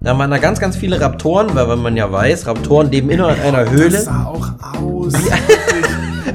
Da waren da ganz, ganz viele Raptoren, weil wenn man ja weiß, Raptoren leben in einer Höhle. Das sah auch aus.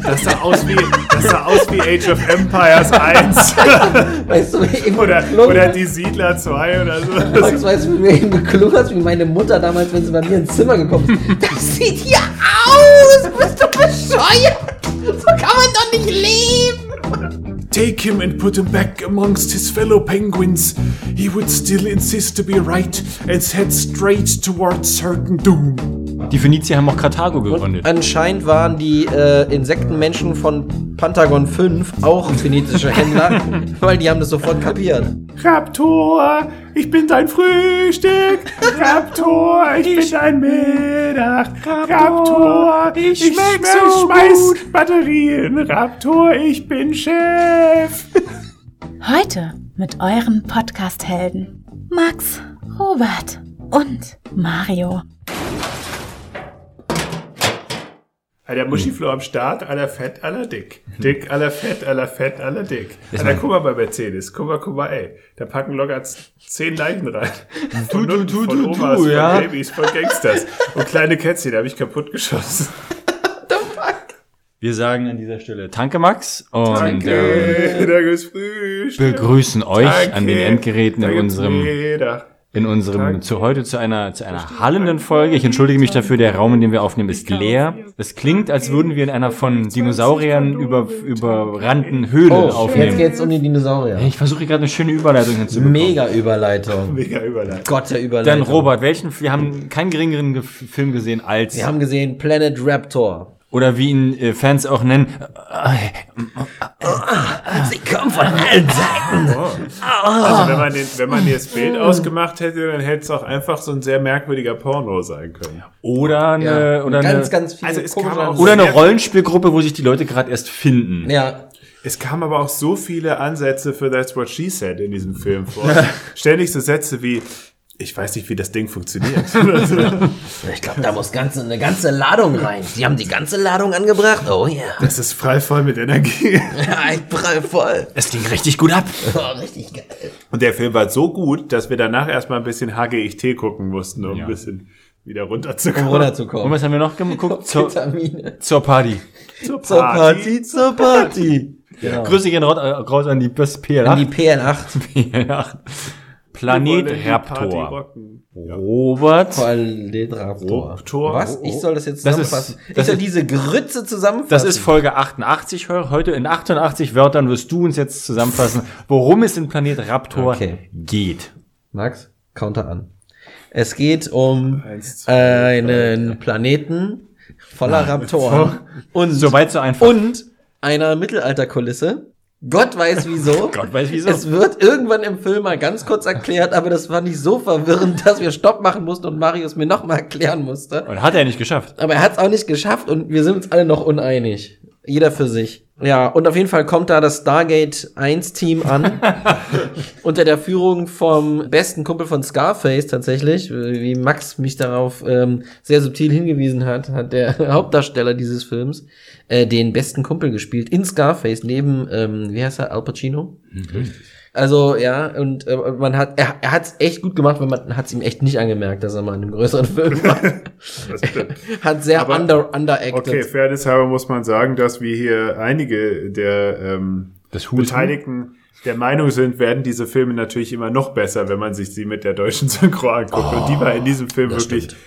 Das sah aus wie, das sah aus wie Age of Empires 1. Weißt du, wie eben oder, oder die Siedler 2 oder so. Max, weißt du, wie mir eben geklungen hat, wie meine Mutter damals, wenn sie bei mir ins Zimmer gekommen ist. Das sieht hier aus! Bist du bescheuert? So kann man doch nicht leben! Take him and put him back amongst his fellow penguins. He would still insist to be right and head straight towards certain doom. Die Phönizier haben auch Karthago gegründet. Anscheinend waren die äh, Insektenmenschen von Pentagon 5 auch phönizische Händler, weil die haben das sofort kapiert. Raptor, ich bin dein Frühstück. Raptor, ich, bin dein Mittag. Raptor, ich, schmeck so schmeiß Batterien. Raptor, ich bin Chef. Heute mit euren Podcast-Helden Max, Robert und Mario. Der Muschiflo am Start, aller fett, aller dick. Dick, aller fett, aller fett, aller dick. Alter, guck mal bei Mercedes. Guck mal, guck mal, ey. Da packen locker zehn Leichen rein. Von, du, unten, du, von du, Omas, du, von ja. Babys, von Gangsters. Und kleine Kätzchen, die habe ich kaputt geschossen. Wir sagen an dieser Stelle Danke, Max. Und Danke, Frühstück. begrüßen euch Danke. an den Endgeräten in Danke, unserem, Mittag. In unserem, zu heute zu einer, zu einer hallenden Folge. Ich entschuldige mich dafür, der Raum, in dem wir aufnehmen, ist leer. Es klingt, als würden wir in einer von Dinosauriern über, überrannten Höhle Oh, jetzt aufnehmen. geht's um die Dinosaurier. Ich versuche gerade eine schöne Überleitung hinzubekommen. Mega Überleitung. Mega Überleitung. Gott der Überleitung. Dann Robert, welchen, wir haben keinen geringeren Ge- Film gesehen als, Wir haben gesehen Planet Raptor. Oder wie ihn äh, Fans auch nennen, Sie kommen von allen Seiten. Also wenn man, den, wenn man das Bild ausgemacht hätte, dann hätte es auch einfach so ein sehr merkwürdiger Porno sein können. oder eine, oder ganz, eine, ganz viele Also es kam auch- oder eine Rollenspielgruppe, wo sich die Leute gerade erst finden. Ja, Es kamen aber auch so viele Ansätze für That's What She Said in diesem Film vor. Ständig so Sätze wie, ich weiß nicht, wie das Ding funktioniert. ich glaube, da muss ganze, eine ganze Ladung rein. Sie haben die ganze Ladung angebracht? Oh ja. Das ist frei voll mit Energie. Ja, ich prall voll. Es ging richtig gut ab. Oh, richtig geil. Und der Film war so gut, dass wir danach erstmal ein bisschen HGIT gucken mussten, um Ja. ein bisschen wieder Um runterzukommen. Und runterzukommen. was haben wir noch geguckt? Zur, Vitamine. zur Party. Zur Zur Party, zur Party. Genau. Grüße gehen raus, äh, raus an die bis An PL8. die PN8. PL8. Planet Raptor. Robert. Planet Raptor. Raptor. Was? Ich soll das jetzt Das ist- zusammenfassen? ich das soll diese Grütze zusammenfassen? Das ist Folge 88. Hör- Heute in 88 Wörtern wirst du uns jetzt zusammenfassen, worum es in Planet Raptor Okay. geht. Max, Counter an. Es geht um Eins, zwei, einen Planeten voller Raptoren und, Soweit so einfach. und einer Mittelalterkulisse. Gott weiß wieso. Gott weiß wieso. Es wird irgendwann im Film mal ganz kurz erklärt, aber das war nicht so verwirrend, dass wir Stopp machen mussten und Marius mir nochmal erklären musste. Und hat er nicht geschafft. Aber er hat es auch nicht geschafft und wir sind uns alle noch uneinig. Jeder für sich. Ja, und auf jeden Fall kommt da das Stargate 1 Team an. unter der Führung vom besten Kumpel von Scarface tatsächlich. Wie Max mich darauf ähm, sehr subtil hingewiesen hat, hat der Hauptdarsteller dieses Films äh, den besten Kumpel gespielt in Scarface neben, ähm, wie heißt er, Al Pacino? Also ja, und äh, man hat, er, er hat es echt gut gemacht, weil man hat es ihm echt nicht angemerkt, dass er mal in einem größeren Film war. Das stimmt. hat sehr Aber- under, underacted. Okay, fairness halber muss man sagen, dass wir hier einige der ähm? Beteiligten der Meinung sind, werden diese Filme natürlich immer noch besser, wenn man sich sie mit der deutschen Synchro anguckt. Und die war in diesem Film wirklich stimmt.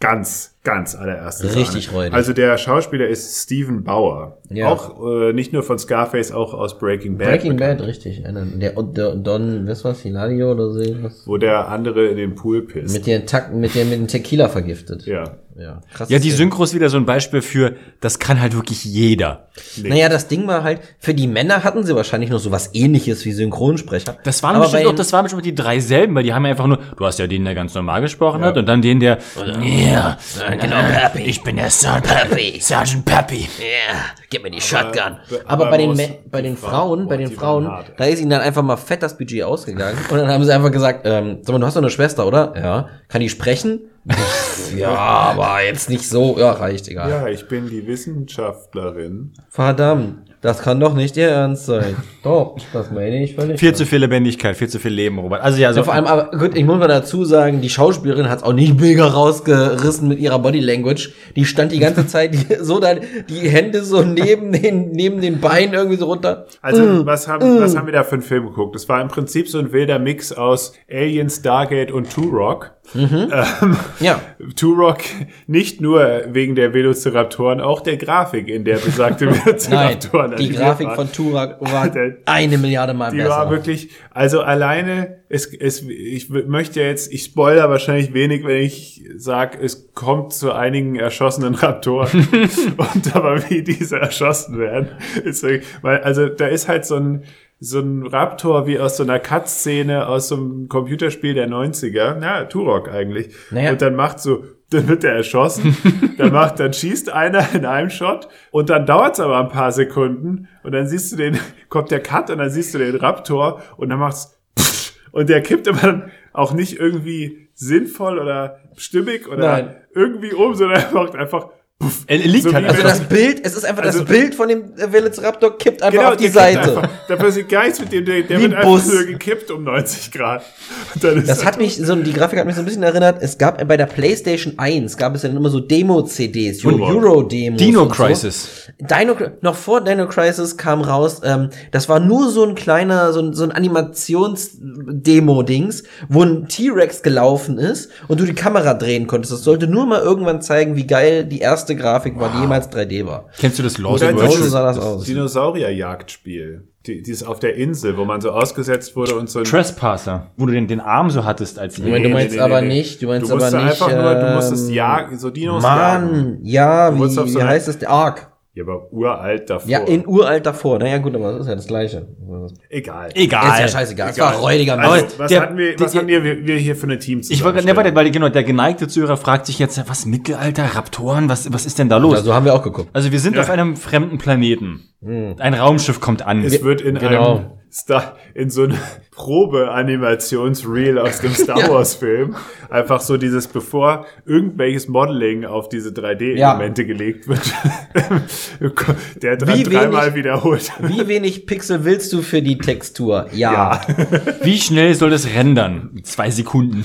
Ganz, ganz allererste Richtig Sahne. räudig. Also der Schauspieler ist Steven Bauer. Ja. Auch äh, nicht nur von Scarface, auch aus Breaking Bad. Breaking bekannt, Bad, richtig. Der, der Don, was war's, Hilario oder so was? Wo der andere in den Pool pisst. Mit den mit dem, mit dem Tequila vergiftet. ja. Ja, krass. Ja, die Synchro ist wieder so ein Beispiel für, das kann halt wirklich jeder. Naja, das Ding war halt, für die Männer hatten sie wahrscheinlich noch so was ähnliches wie Synchronsprecher. Das waren Aber bestimmt auch, das waren bestimmt die drei selben, weil die haben ja einfach nur, du hast ja den, der ganz normal gesprochen Ja. hat, und dann den, der, ja, genau, Pappy. ich bin der Sergeant Pappy. Sergeant Pappy. Ja, gib mir die Shotgun. aber Aber bei den, bei den Frauen, bei den Frauen, da ist ihnen dann einfach mal fett das Budget ausgegangen. Und dann haben sie einfach gesagt, ähm, sag mal, du hast doch eine Schwester, oder? Ja. Kann die sprechen? ja, aber jetzt nicht so. Ja, reicht, egal. Ja, ich bin die Wissenschaftlerin. Verdammt. Das kann doch nicht ihr Ernst sein. Doch, das meine ich völlig. Viel zu viel Lebendigkeit, viel zu viel Leben, Robert. Also ja, so Ja, vor allem, aber gut, ich muss mal dazu sagen, die Schauspielerin hat es auch nicht mega rausgerissen mit ihrer Body Language. Die stand die ganze Zeit so da, die Hände so neben den, neben den Beinen irgendwie so runter. Also, was, haben, was haben wir da für einen Film geguckt? Das war im Prinzip so ein wilder Mix aus Alien, Stargate und Turok. Ja. Turok nicht nur wegen der Velociraptoren, auch der Grafik, in der besagte Nein, Velociraptoren die animiert Grafik waren. von Turak war Der- eine Milliarde Mal Die besser. war wirklich, also alleine, es, es, ich möchte jetzt, ich spoiler wahrscheinlich wenig, wenn ich sage, es kommt zu einigen erschossenen Raptoren. und aber wie diese erschossen werden, ist wirklich, weil, also da ist halt so ein, so ein Raptor wie aus so einer Cut-Szene aus so einem Computerspiel der 90er, na, Turok eigentlich. Naja. Und dann macht so, dann wird er erschossen, dann macht, dann schießt einer in einem Shot und dann dauert es aber ein paar Sekunden und dann siehst du den, kommt der Cut und dann siehst du den Raptor und dann macht's und der kippt dann auch nicht irgendwie sinnvoll oder stimmig oder Nein. irgendwie um, sondern er macht einfach puff. er liegt So halt also das Bild, es ist einfach Also- das Bild von dem Velociraptor kippt einfach Genau, auf die Seite. Einfach, da passiert gar nichts mit dem, der, der Wie wird einfach Bus. nur gekippt um 90 Grad. Und dann ist Das er hat mich so, die Grafik hat mich so ein bisschen erinnert, es gab bei der PlayStation 1 gab es ja dann immer so Demo-CDs, Euro-Demos. Dino und so. Crisis. Dino, noch vor Dino Crisis kam raus, ähm, das war nur so ein kleiner, so ein, so ein Animations-Demo-Dings, wo ein T-Rex gelaufen ist und du die Kamera drehen konntest. Das sollte nur mal irgendwann zeigen, wie geil die erste Grafik war, die jemals 3D war. Kennst du das Lost Oder Virtual Virtual? sah das aus. Dinosaurierjagdspiel. Die, dieses auf der Insel, wo man so ausgesetzt wurde und so Trespasser, wo du den, den Arm so hattest als Moment, du meinst aber nicht, du meinst du musst aber nicht, einfach nur, du musstest ähm, jagen, so Dinos jagen. Mann, ja, Du musst auf wie, so wie heißt das? Der Ark. Ja, aber uralt davor. Ja, in uralt davor. Naja, gut, aber das ist ja das Gleiche. Egal. Egal. Ist ja scheißegal. Es war räudiger Also, was der- hatten wir, was der- hatten wir, wir hier für eine Team Ich wollte, ne, warte, weil, genau, der geneigte Zuhörer fragt sich jetzt, was, Mittelalter, Raptoren, was, was ist denn da los? Also haben wir auch geguckt. Also wir sind auf einem fremden Planeten. Ein Raumschiff kommt an. Es wird in Genau. einem Star, in so einem Probe-Animationsreel aus dem Star Wars Film einfach so dieses, bevor irgendwelches Modeling auf diese 3D-Elemente gelegt wird, der dran Wie dreimal wiederholt. Wie wenig Pixel willst du für die Textur? Ja. Wie schnell soll das rendern? Zwei Sekunden.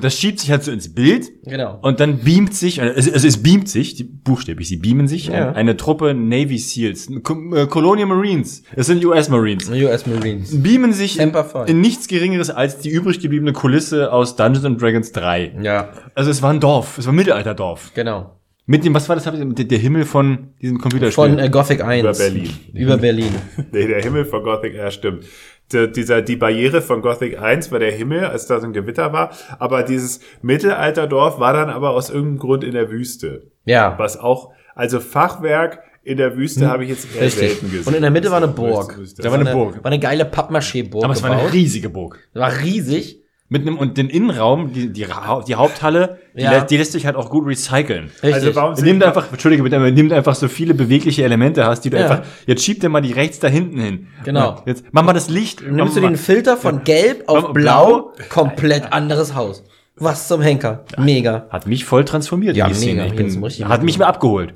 Das schiebt sich halt so ins Bild. Genau. Und dann beamt sich, also es, es beamt sich, die, buchstäblich, sie beamen sich, Ja. eine, eine Truppe Navy Seals, äh, Colonial Marines, es sind US Marines, US Marines. beamen sich in, nichts Geringeres als die übrig gebliebene Kulisse aus Dungeons and Dragons 3. Ja, Also es war ein Dorf, es war ein Mittelalterdorf. genau. Mit dem, was war das, der Himmel von diesem Computerspiel? Von äh, Gothic 1. Über Berlin. Über Berlin. Nee, der Himmel von Gothic, ja, stimmt. Der, dieser, die Barriere von Gothic 1 war der Himmel, als da so ein Gewitter war. Aber dieses Mittelalterdorf war dann aber aus irgendeinem Grund in der Wüste. Ja, Was auch, also Fachwerk in der Wüste habe ich jetzt eher Hm. richtig. selten gesehen. Und in der Mitte war eine Burg. Da war eine Eine- Burg. War eine geile Pappmaché-Burg Aber es war eine riesige Burg. war riesig. Mit einem, und den Innenraum, die, die, die Haupthalle, die, Ja. lä- die lässt sich halt auch gut recyceln. Richtig. Also warum Nimm sind einfach, entschuldige bitte, aber nimm einfach so viele bewegliche Elemente hast, die du Ja. einfach, jetzt schieb dir mal die rechts da hinten hin. Genau. Und Jetzt mach mal das Licht. Nimmst du den mal- Filter von gelb auf Blau- blau, komplett anderes Haus. Was zum Henker. Mega. Hat mich voll transformiert Ja, die Szene. mega. Ich Hier bin, hat mich mehr abgeholt.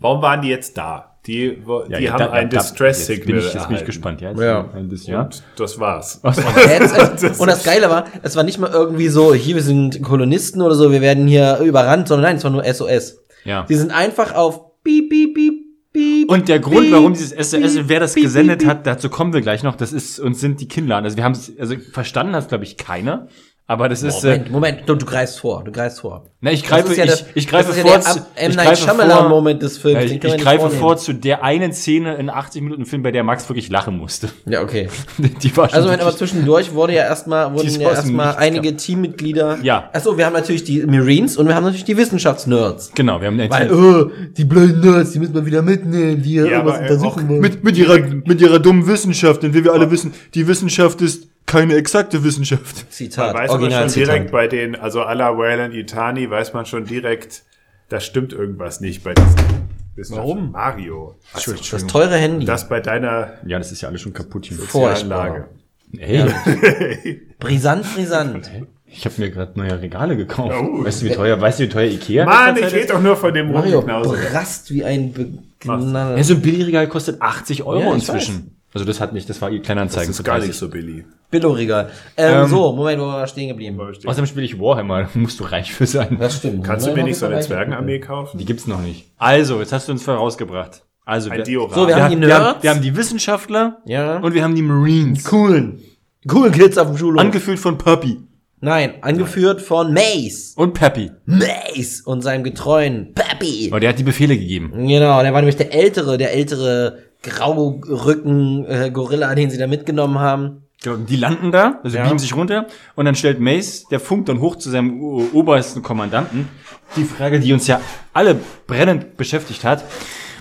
Warum waren die jetzt da? Die, wo, Ja, die ja, haben da- ein da- Distress-Signal Jetzt bin ich, jetzt bin ich gespannt. Ja, Ja. ein bisschen, ja. Und das war's. Und das Geile war, es war nicht mal irgendwie so, hier, wir sind Kolonisten oder so, wir werden hier überrannt, sondern nein, es war nur SOS. ja. Die sind einfach auf piep, piep, piep, piep. Und der Grund, warum dieses SOS, wer das piep, gesendet piep, hat, dazu kommen wir gleich noch, das ist, uns sind die Kinnladen. Also wir haben es, also verstanden hat glaube ich, keiner. Aber das ist, Moment, äh, Moment, du, du greifst vor, du greifst vor. na, ich greife, ja ich, das- ich greife das ist vor, ja der zu- M. ich Night greife Shyamalan vor, Moment des Films, Ja, ich, ich greife vornehmen. vor zu der einen Szene in 80 Minuten Film, bei der Max wirklich lachen musste. Ja, okay. Die war schon Also, wenn aber zwischendurch wurde ja erstmal, wurden ja erstmal einige Teammitglieder. Ja. Achso, wir haben natürlich die Marines und wir haben natürlich die Wissenschaftsnerds. genau, wir haben den Weil, oh, die blöden Nerds, die müssen wir wieder mitnehmen, die hier Ja, irgendwas aber, äh, untersuchen wollen. mit, mit, ihrer, mit ihrer dummen Wissenschaft, denn wie wir alle wissen, die Wissenschaft ist keine exakte Wissenschaft. Da Zitat, weiß man schon Originalzitat. direkt bei den, also à la Wayland Yutani, weiß man schon direkt, da stimmt irgendwas nicht bei diesen. Warum? Mario. Also, Das teure Handy. das bei deiner Ja, das ist ja alles schon kaputt hier. Furchtbar. Anlage. Hey, Brisant, brisant. Ich habe mir gerade neue Regale gekauft. Oh. Weißt du, wie teuer, weißt du, wie teuer Ikea Mann, ich rede doch nur von dem Mario brast wie ein Begnader. Ja, so ein Billigregal kostet 80 Euro Ja, ich inzwischen. Also das hat nicht, das war ihr Kleinanzeigen. Das ist gar 30. nicht so billig. Billo-Regal. Ähm, Ähm, so, Moment, wo waren wir stehen geblieben? Außerdem spiele ich Warhammer, da musst du reich für sein. Das stimmt. Kannst du mir nicht so eine Zwergenarmee kaufen? Die gibt's noch nicht. Also, jetzt hast du uns vorausgebracht. Also, Ein wir. So, wir haben die wir, haben, Nerds. wir haben die Wissenschaftler Ja. und wir haben die Marines. coolen. Coolen Kids auf dem Schulhof. Angeführt von Puppy Nein, angeführt von Mace. und Peppy. Mace und seinem getreuen Pappy. Aber der hat die Befehle gegeben. Genau, der war nämlich der ältere, der ältere Graurücken-Gorilla, den sie da mitgenommen haben. Genau, Die landen da, also Ja. beamen sich runter und dann stellt Mace, der funkt dann hoch zu seinem obersten Kommandanten, die Frage, die uns ja alle brennend beschäftigt hat.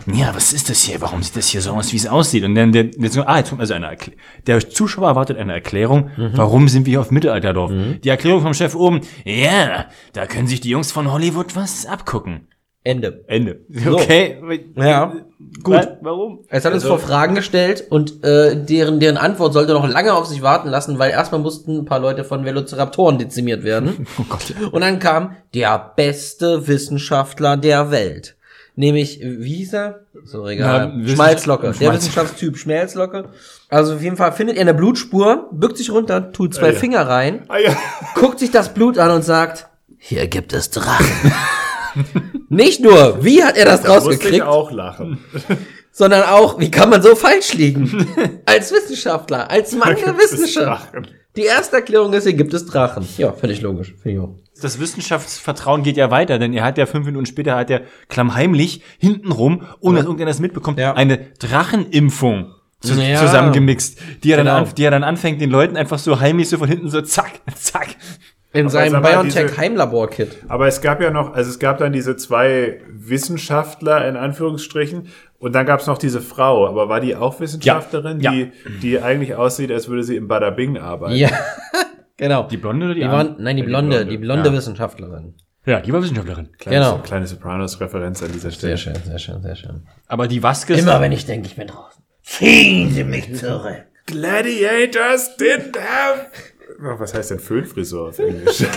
Ja, was ist das hier? Warum sieht das hier so aus, wie es aussieht? Und dann der, der, ah, jetzt kommt also eine Erklä- Der Zuschauer erwartet eine Erklärung. Warum sind wir hier auf Mittelalterdorf? Die Erklärung vom Chef oben. Ja, da können sich die Jungs von Hollywood was abgucken. Ende. Ende. Okay. Ja, gut. Warum? Es hat uns vor Fragen gestellt und äh, deren, deren Antwort sollte noch lange auf sich warten lassen, weil erstmal mussten ein paar Leute von Velociraptoren dezimiert werden. Oh Gott. Und dann kam der beste Wissenschaftler der Welt. Nämlich, wie hieß er? So, egal. Na, Wissenschaft- Schmalzlocke. Der Schmalz- Wissenschaftstyp Schmalzlocke. Also auf jeden Fall findet er eine Blutspur, bückt sich runter, tut zwei Ah, ja. Finger rein, Ah ja. guckt sich das Blut an und sagt, hier gibt es Drachen. Nicht nur, wie hat er das Da musste ich rausgekriegt, auch lachen. sondern auch, wie kann man so falsch liegen? als Wissenschaftler, als Mann der Wissenschaft. Die erste Erklärung ist, hier gibt es Drachen. Ja, völlig logisch. Finde ich auch. Das Wissenschaftsvertrauen geht ja weiter, denn er hat ja fünf Minuten später hat er klammheimlich hintenrum, ohne dass irgendeiner das mitbekommt, Ja. eine Drachenimpfung zu, Ja. zusammengemixt, die er, Genau. dann an, die er dann anfängt, den Leuten einfach so heimlich so von hinten so zack, zack. In seinem sag mal, BioNTech diese- Heimlabor-Kit. Aber es gab ja noch, also es gab dann diese zwei Wissenschaftler in Anführungsstrichen und dann gab es noch diese Frau, aber war die auch Wissenschaftlerin, Ja. die die eigentlich aussieht, als würde sie im Bada Bing arbeiten? Ja, genau. Die Blonde oder die, Die waren, nein, die die blonde, Blonde, die blonde ja. Wissenschaftlerin. Ja, die war Wissenschaftlerin. Kleine, Genau. kleine Sopranos-Referenz an dieser Stelle. Sehr schön, sehr schön, sehr schön. Aber die Vasquez, Immer wenn ich denke, ich bin draußen. Ziehen Sie mich zurück. Gladiators didn't have. Was heißt denn Föhnfrisur auf Englisch?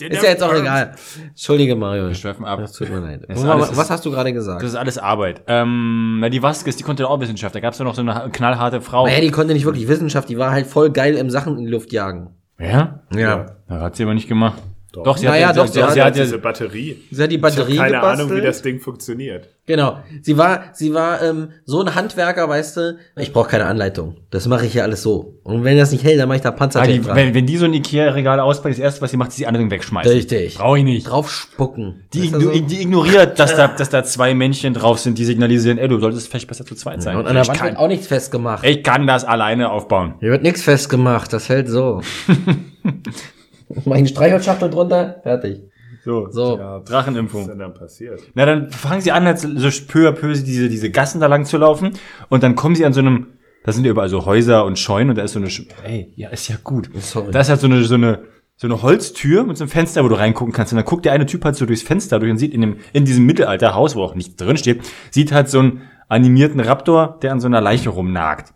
Ist ja jetzt auch egal. Entschuldige, Mario. wir schweifen ab. Das tut mir leid. ist Was, was hast du gerade gesagt? Das ist alles Arbeit. Ähm, na, die Vasquez, die konnte auch Wissenschaft. Da gab es ja noch so eine knallharte Frau. Naja, die konnte nicht wirklich Wissenschaft, die war halt voll geil im Sachen in die Luft jagen. Ja? Ja. Da hat sie aber nicht gemacht. Doch, sie Naja, hat, doch, sie, hat sie hat ja, diese Batterie. Sie hat die Ich Batterie keine gebastelt. Ahnung, wie das Ding funktioniert. Genau. Sie war, sie war ähm, so ein Handwerker, weißt du. Ich brauche keine Anleitung. Das mache ich hier alles so. Und wenn das nicht hält, dann mache ich da Panzertape dran. wenn, wenn die so ein Ikea-Regal auspackt, das erste, was sie macht, ist die anderen wegschmeißen. Richtig. Brauche ich nicht. Drauf spucken. Die, igno so? die ignoriert, dass da, dass da zwei Männchen drauf sind, die signalisieren, ey, du solltest vielleicht besser zu zweit sein. Und an der ich, Wand wird kann, auch nichts festgemacht. ich kann das alleine aufbauen. Hier wird nichts festgemacht, das hält so. Eine Streichholzschachtel drunter, fertig. So, So. Was ist Drachenimpfung. denn dann passiert? Na, dann fangen sie an, halt so peu à peu diese, diese Gassen da lang zu laufen und dann kommen sie an so einem, da sind ja überall so Häuser und Scheunen und da ist so eine, Sch- ey, ja, ist ja gut. Sorry. Da ist halt so eine, so eine, so eine Holztür mit so einem Fenster, wo du reingucken kannst. Und dann guckt der eine Typ halt so durchs Fenster durch und sieht in dem, in diesem Mittelalterhaus, wo auch nichts drin steht, sieht halt so einen animierten Raptor, der an so einer Leiche rumnagt.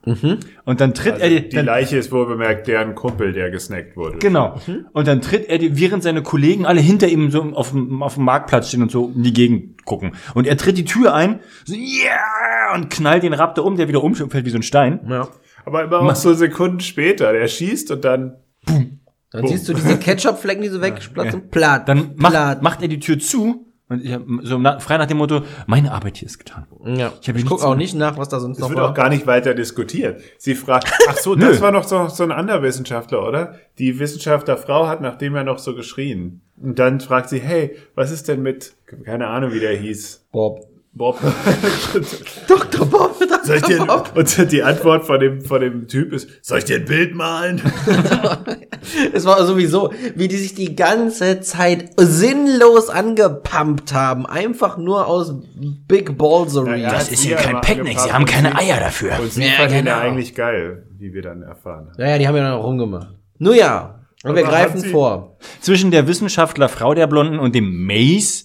Und dann tritt Also er die die, dann, Leiche ist wohl bemerkt deren Kumpel, der gesnackt wurde. Genau. Und dann tritt er, die, während seine Kollegen alle hinter ihm so auf dem, auf dem Marktplatz stehen und so in die Gegend gucken. Und er tritt die Tür ein, so, yeah, und knallt den Raptor um, der wieder umfällt wie so ein Stein. Ja. Aber immer auch so Sekunden später. Der schießt und dann. Dann siehst du diese Ketchup-Flecken, die so wegplatzen. Platt. Dann platt. macht, macht er die Tür zu. Und ich hab so frei nach dem Motto, meine Arbeit hier ist getan. Ja. Ich hab Ich, nichts guck auch nicht nach, was da sonst Es noch wird war. auch gar nicht weiter diskutiert. Sie fragt, ach so, das war noch so, so ein anderer Wissenschaftler, oder? Die Wissenschaftlerfrau hat nach dem ja noch so geschrien. Und dann fragt sie, hey, was ist denn mit, keine Ahnung, wie der hieß. Bob. Bob. Dr. Bob, Dr. Soll ich dir, Bob. und die Antwort von dem, von dem Typ ist, soll ich dir ein Bild malen? Es war sowieso, wie die sich die ganze Zeit sinnlos angepumpt haben. Einfach nur aus Big Ballsery. Ja, Das hat ist hier ja kein angepasst sie haben keine Eier dafür. Und sie Ja, fand ihn ja genau. eigentlich geil, wie wir dann erfahren haben. Ja, ja, die haben ja dann auch rumgemacht. Nun ja, und wir greifen vor. Zwischen der Wissenschaftlerfrau der Blonden und dem Mace,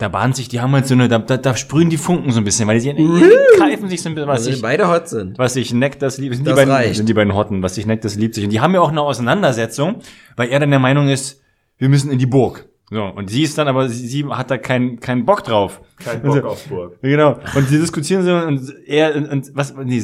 da bahnt sich, die haben halt so eine, da, da, da sprühen die Funken so ein bisschen, weil die, die greifen sich so ein bisschen, was Also die ich, beide hot sind. was ich neckt, das liebt, sind die Das beiden, reicht. sind die beiden Hotten, was ich neckt, das liebt sich. Und die haben ja auch eine Auseinandersetzung, weil er dann der Meinung ist, wir müssen in die Burg. So, und sie ist dann aber, sie, sie hat da keinen, keinen Bock drauf. Kein Bock auf Burg. Genau. Und sie diskutieren so und er und, und was nee,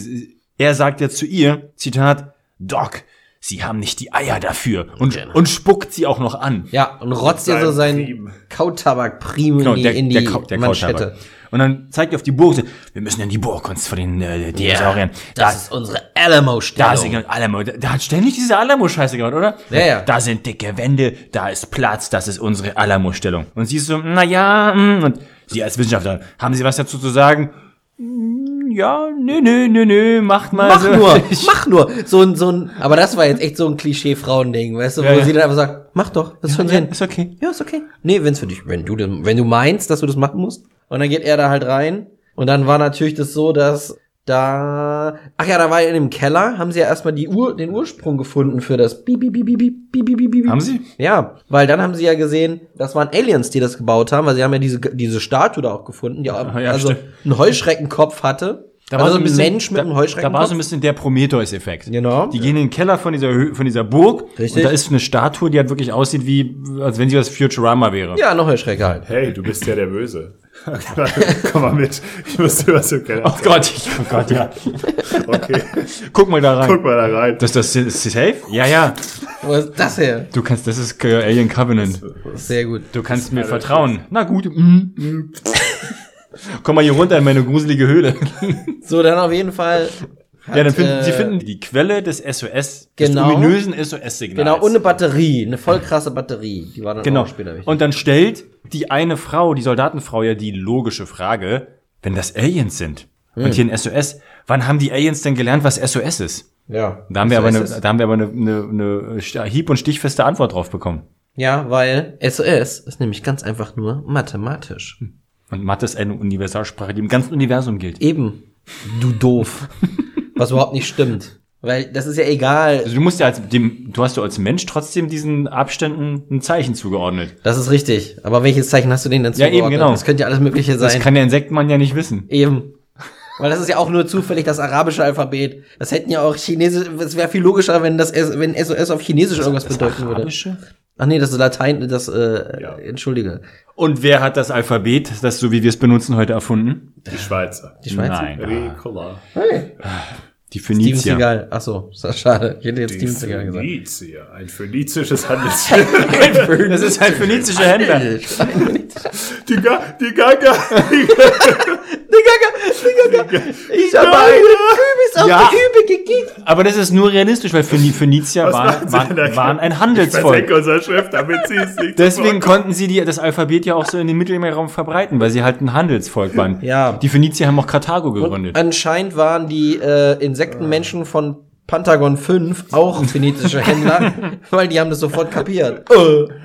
er sagt ja zu ihr, Zitat, Doc, Sie haben nicht die Eier dafür und Genau. und spuckt sie auch noch an. Ja, und rotzt ihr so Sein seinen Prim. Kautabak-Prim in die, in die Kau- der Manschette. Und dann zeigt er auf die Burg, so, wir müssen in die Burg uns vor den äh, Dinosauriern. da, das ist unsere Alamo-Stellung. da sind Alamo, da, da hat ständig diese Alamo-Scheiße gemacht, oder? Ja, ja. Da sind dicke Wände, da ist Platz, das ist unsere Alamo-Stellung. Und sie ist so, na ja, mm, und sie als Wissenschaftler, haben Sie was dazu zu sagen? Mm, Ja, nö, nö, nö, nö, macht mal Mach so. nur, mach nur. So ein, so ein, aber das war jetzt echt so ein Klischee-Frauending, weißt du, Ja, wo ja. sie dann einfach sagt, mach doch, das ist schon Sinn. ist okay. Ja, ist okay. Nee, wenn's für dich, wenn du, wenn du meinst, dass du das machen musst. Und dann geht er da halt rein. Und dann war natürlich das so, dass da, ach ja, da war in dem Keller, haben sie ja erstmal die Ur, den Ursprung gefunden für das Piep, Piep, Piep, Piep, Piep, Piep, Piep. Haben sie? Ja, weil dann haben sie ja gesehen, das waren Aliens, die das gebaut haben, weil sie haben ja diese, diese Statue da auch gefunden, die auch, ja, also stimmt. einen Heuschreckenkopf hatte. Da also war so ein bisschen, Mensch mit da, einem Da Heuschreckenkopf. war so ein bisschen der Prometheus-Effekt. Genau. Die gehen in den Keller von dieser, von dieser Burg. Richtig. Und da ist eine Statue, die halt wirklich aussieht wie, als wenn sie aus Futurama wäre. ja, noch Heuschrecke halt. Hey, du bist ja der Böse. Komm mal mit. Ich muss dir was im Keller Oh Gott, ich, oh Gott, ja. Okay, Guck mal da rein. guck mal da rein. Das, das ist safe? Ja, ja. Wo ist das her? Du kannst, das ist Alien Covenant. Sehr gut. Du kannst mir vertrauen. Na gut. mm. Komm mal hier runter in meine gruselige Höhle. So, dann auf jeden Fall. ja, dann finden, äh, sie finden die Quelle des SOS, Genau. des ominösen SOS-Signals. Genau, und eine Batterie, eine voll krasse Batterie. Die war dann Genau. auch später wichtig. Und dann stellt die eine Frau, die Soldatenfrau, ja die logische Frage, wenn das Aliens sind Hm. und hier ein SOS, wann haben die Aliens denn gelernt, was SOS ist? ja. Da haben wir aber, eine, da haben wir aber eine, eine, eine hieb- und stichfeste Antwort drauf bekommen. Ja, weil SOS ist nämlich ganz einfach nur mathematisch. Und Mathe ist eine Universalsprache, die im ganzen Universum gilt. Eben. Du doof. Was überhaupt nicht stimmt. Weil das ist ja egal. Also du musst ja als dem, du hast du als Mensch trotzdem diesen Abständen ein Zeichen zugeordnet. Das ist richtig. Aber welches Zeichen hast du denen denn Ja, eben, zugeordnet? genau. Das könnte ja alles Mögliche Das sein. kann der Insektenmann ja nicht wissen. Eben. Weil das ist ja auch nur zufällig das arabische Alphabet. Das hätten ja auch Chinesisch, es wäre viel logischer, wenn das wenn SOS auf Chinesisch irgendwas bedeuten würde. Ach nee, das ist Latein, das äh, Ja. entschuldige. Und wer hat das Alphabet, das so wie wir es benutzen, heute erfunden? Die Schweizer. Die Schweizer? Nein. Ricola. Die Steven Phönizier. Seagal. Ach so, ist das schade. Ich hätte jetzt Die Steven Seagal gesagt. Phönizier. Ein phönizisches Handelsschiff. Das ist ein phönizischer Händler. Die, Ga die Gaga. Ich habe eine Kübis auf Ja. die Übe gekickt. Aber das ist nur realistisch, weil Phöni- Phönizier Was waren, waren, waren ein Handelsvolk. nicht Deswegen konnten sie die, das Alphabet ja auch so in den Mittelmeerraum verbreiten, weil sie halt ein Handelsvolk waren. Ja. Die Phönizier haben auch Karthago gegründet. Anscheinend waren die äh, Insektenmenschen von Pentagon 5 auch phönizische Händler, weil die haben das sofort kapiert. Äh,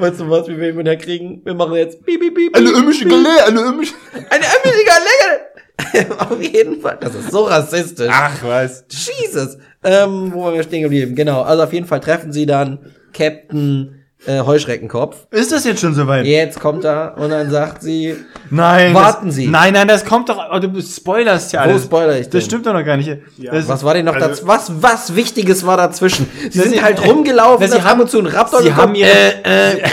weißt du was, wie wir ihn herkriegen? Wir machen jetzt piep, piep, piep, piep, piep. Galle, eine ömische. Eine öffentliche Länge. Auf jeden Fall. Das ist so rassistisch. Ach was. Jesus. Ähm, wo waren wir stehen geblieben? Genau. Also auf jeden Fall treffen sie dann Captain äh, Heuschreckenkopf. Ist das jetzt schon soweit? Jetzt kommt er und dann sagt sie, Nein. Warten das, Sie. Nein, nein, das kommt doch. Oh, du spoilerst ja Wo alles. spoiler ich denn? Das stimmt doch noch gar nicht. Das, was war denn noch Also- daz was was Wichtiges war dazwischen? Sie sind ist- halt rumgelaufen, sie haben uns zu einem Raptor Sie gekommen. haben ihre, äh, äh,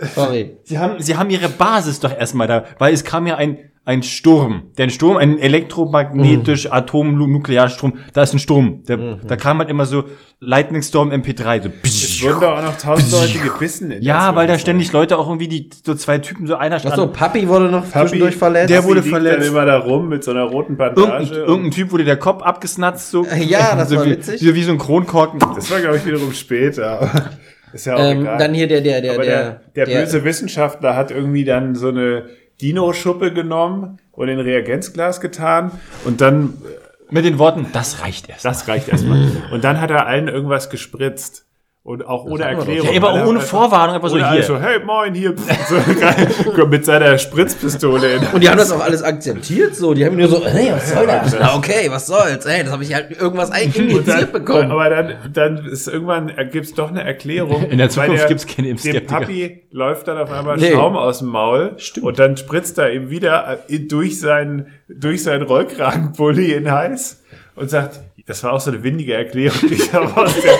Sorry. Sie haben, sie haben ihre Basis doch erstmal da, weil es kam ja ein, ein Sturm. Der Sturm, ein elektromagnetisch Mhm. Atom-Nuklearstrom, da ist ein Sturm. Der, Da kam halt immer so Lightning Storm MP3. So. Es wurden doch auch noch tausend Leute gebissen. in Ja, weil da ständig Leute auch irgendwie die so zwei Typen so einer stand. Achso, Papi wurde noch Papi, zwischendurch verletzt. der wurde verletzt. Dann immer da rum mit so einer roten Bandage. Irgendein, irgendein Typ wurde der Kopf abgesnatzt so. Ja, das so war wie, witzig. So wie so ein Kronkorken. Das war, glaube ich, wiederum später. Ist ja auch ähm, egal. dann hier der, der, der, Aber der, der, der, böse Wissenschaftler hat irgendwie dann so eine Dino-Schuppe genommen und in Reagenzglas getan und dann, Mit den Worten, das reicht erst. das reicht erstmal. Und dann hat er allen irgendwas gespritzt. Und auch ohne wir doch. Erklärung. Ja, aber Alle ohne Vorwarnung, einfach so hier. Also, hey, moin, hier. So, mit seiner Spritzpistole. In. Und die haben das auch alles akzeptiert so. Die haben nur so, hey, was soll das? Na, okay, was soll's? Ey, das habe ich halt irgendwas injiziert bekommen. Aber dann, dann ist irgendwann gibt's doch eine Erklärung. In der Zukunft der- gibt's keine Dem Impfskeptiker. Papi läuft dann auf einmal Nee. Schaum aus dem Maul. Und dann spritzt er ihm wieder äh, durch seinen, durch seinen Rollkragenpulli in den Hals und sagt, das war auch so eine windige Erklärung. Ich habe aus, dem,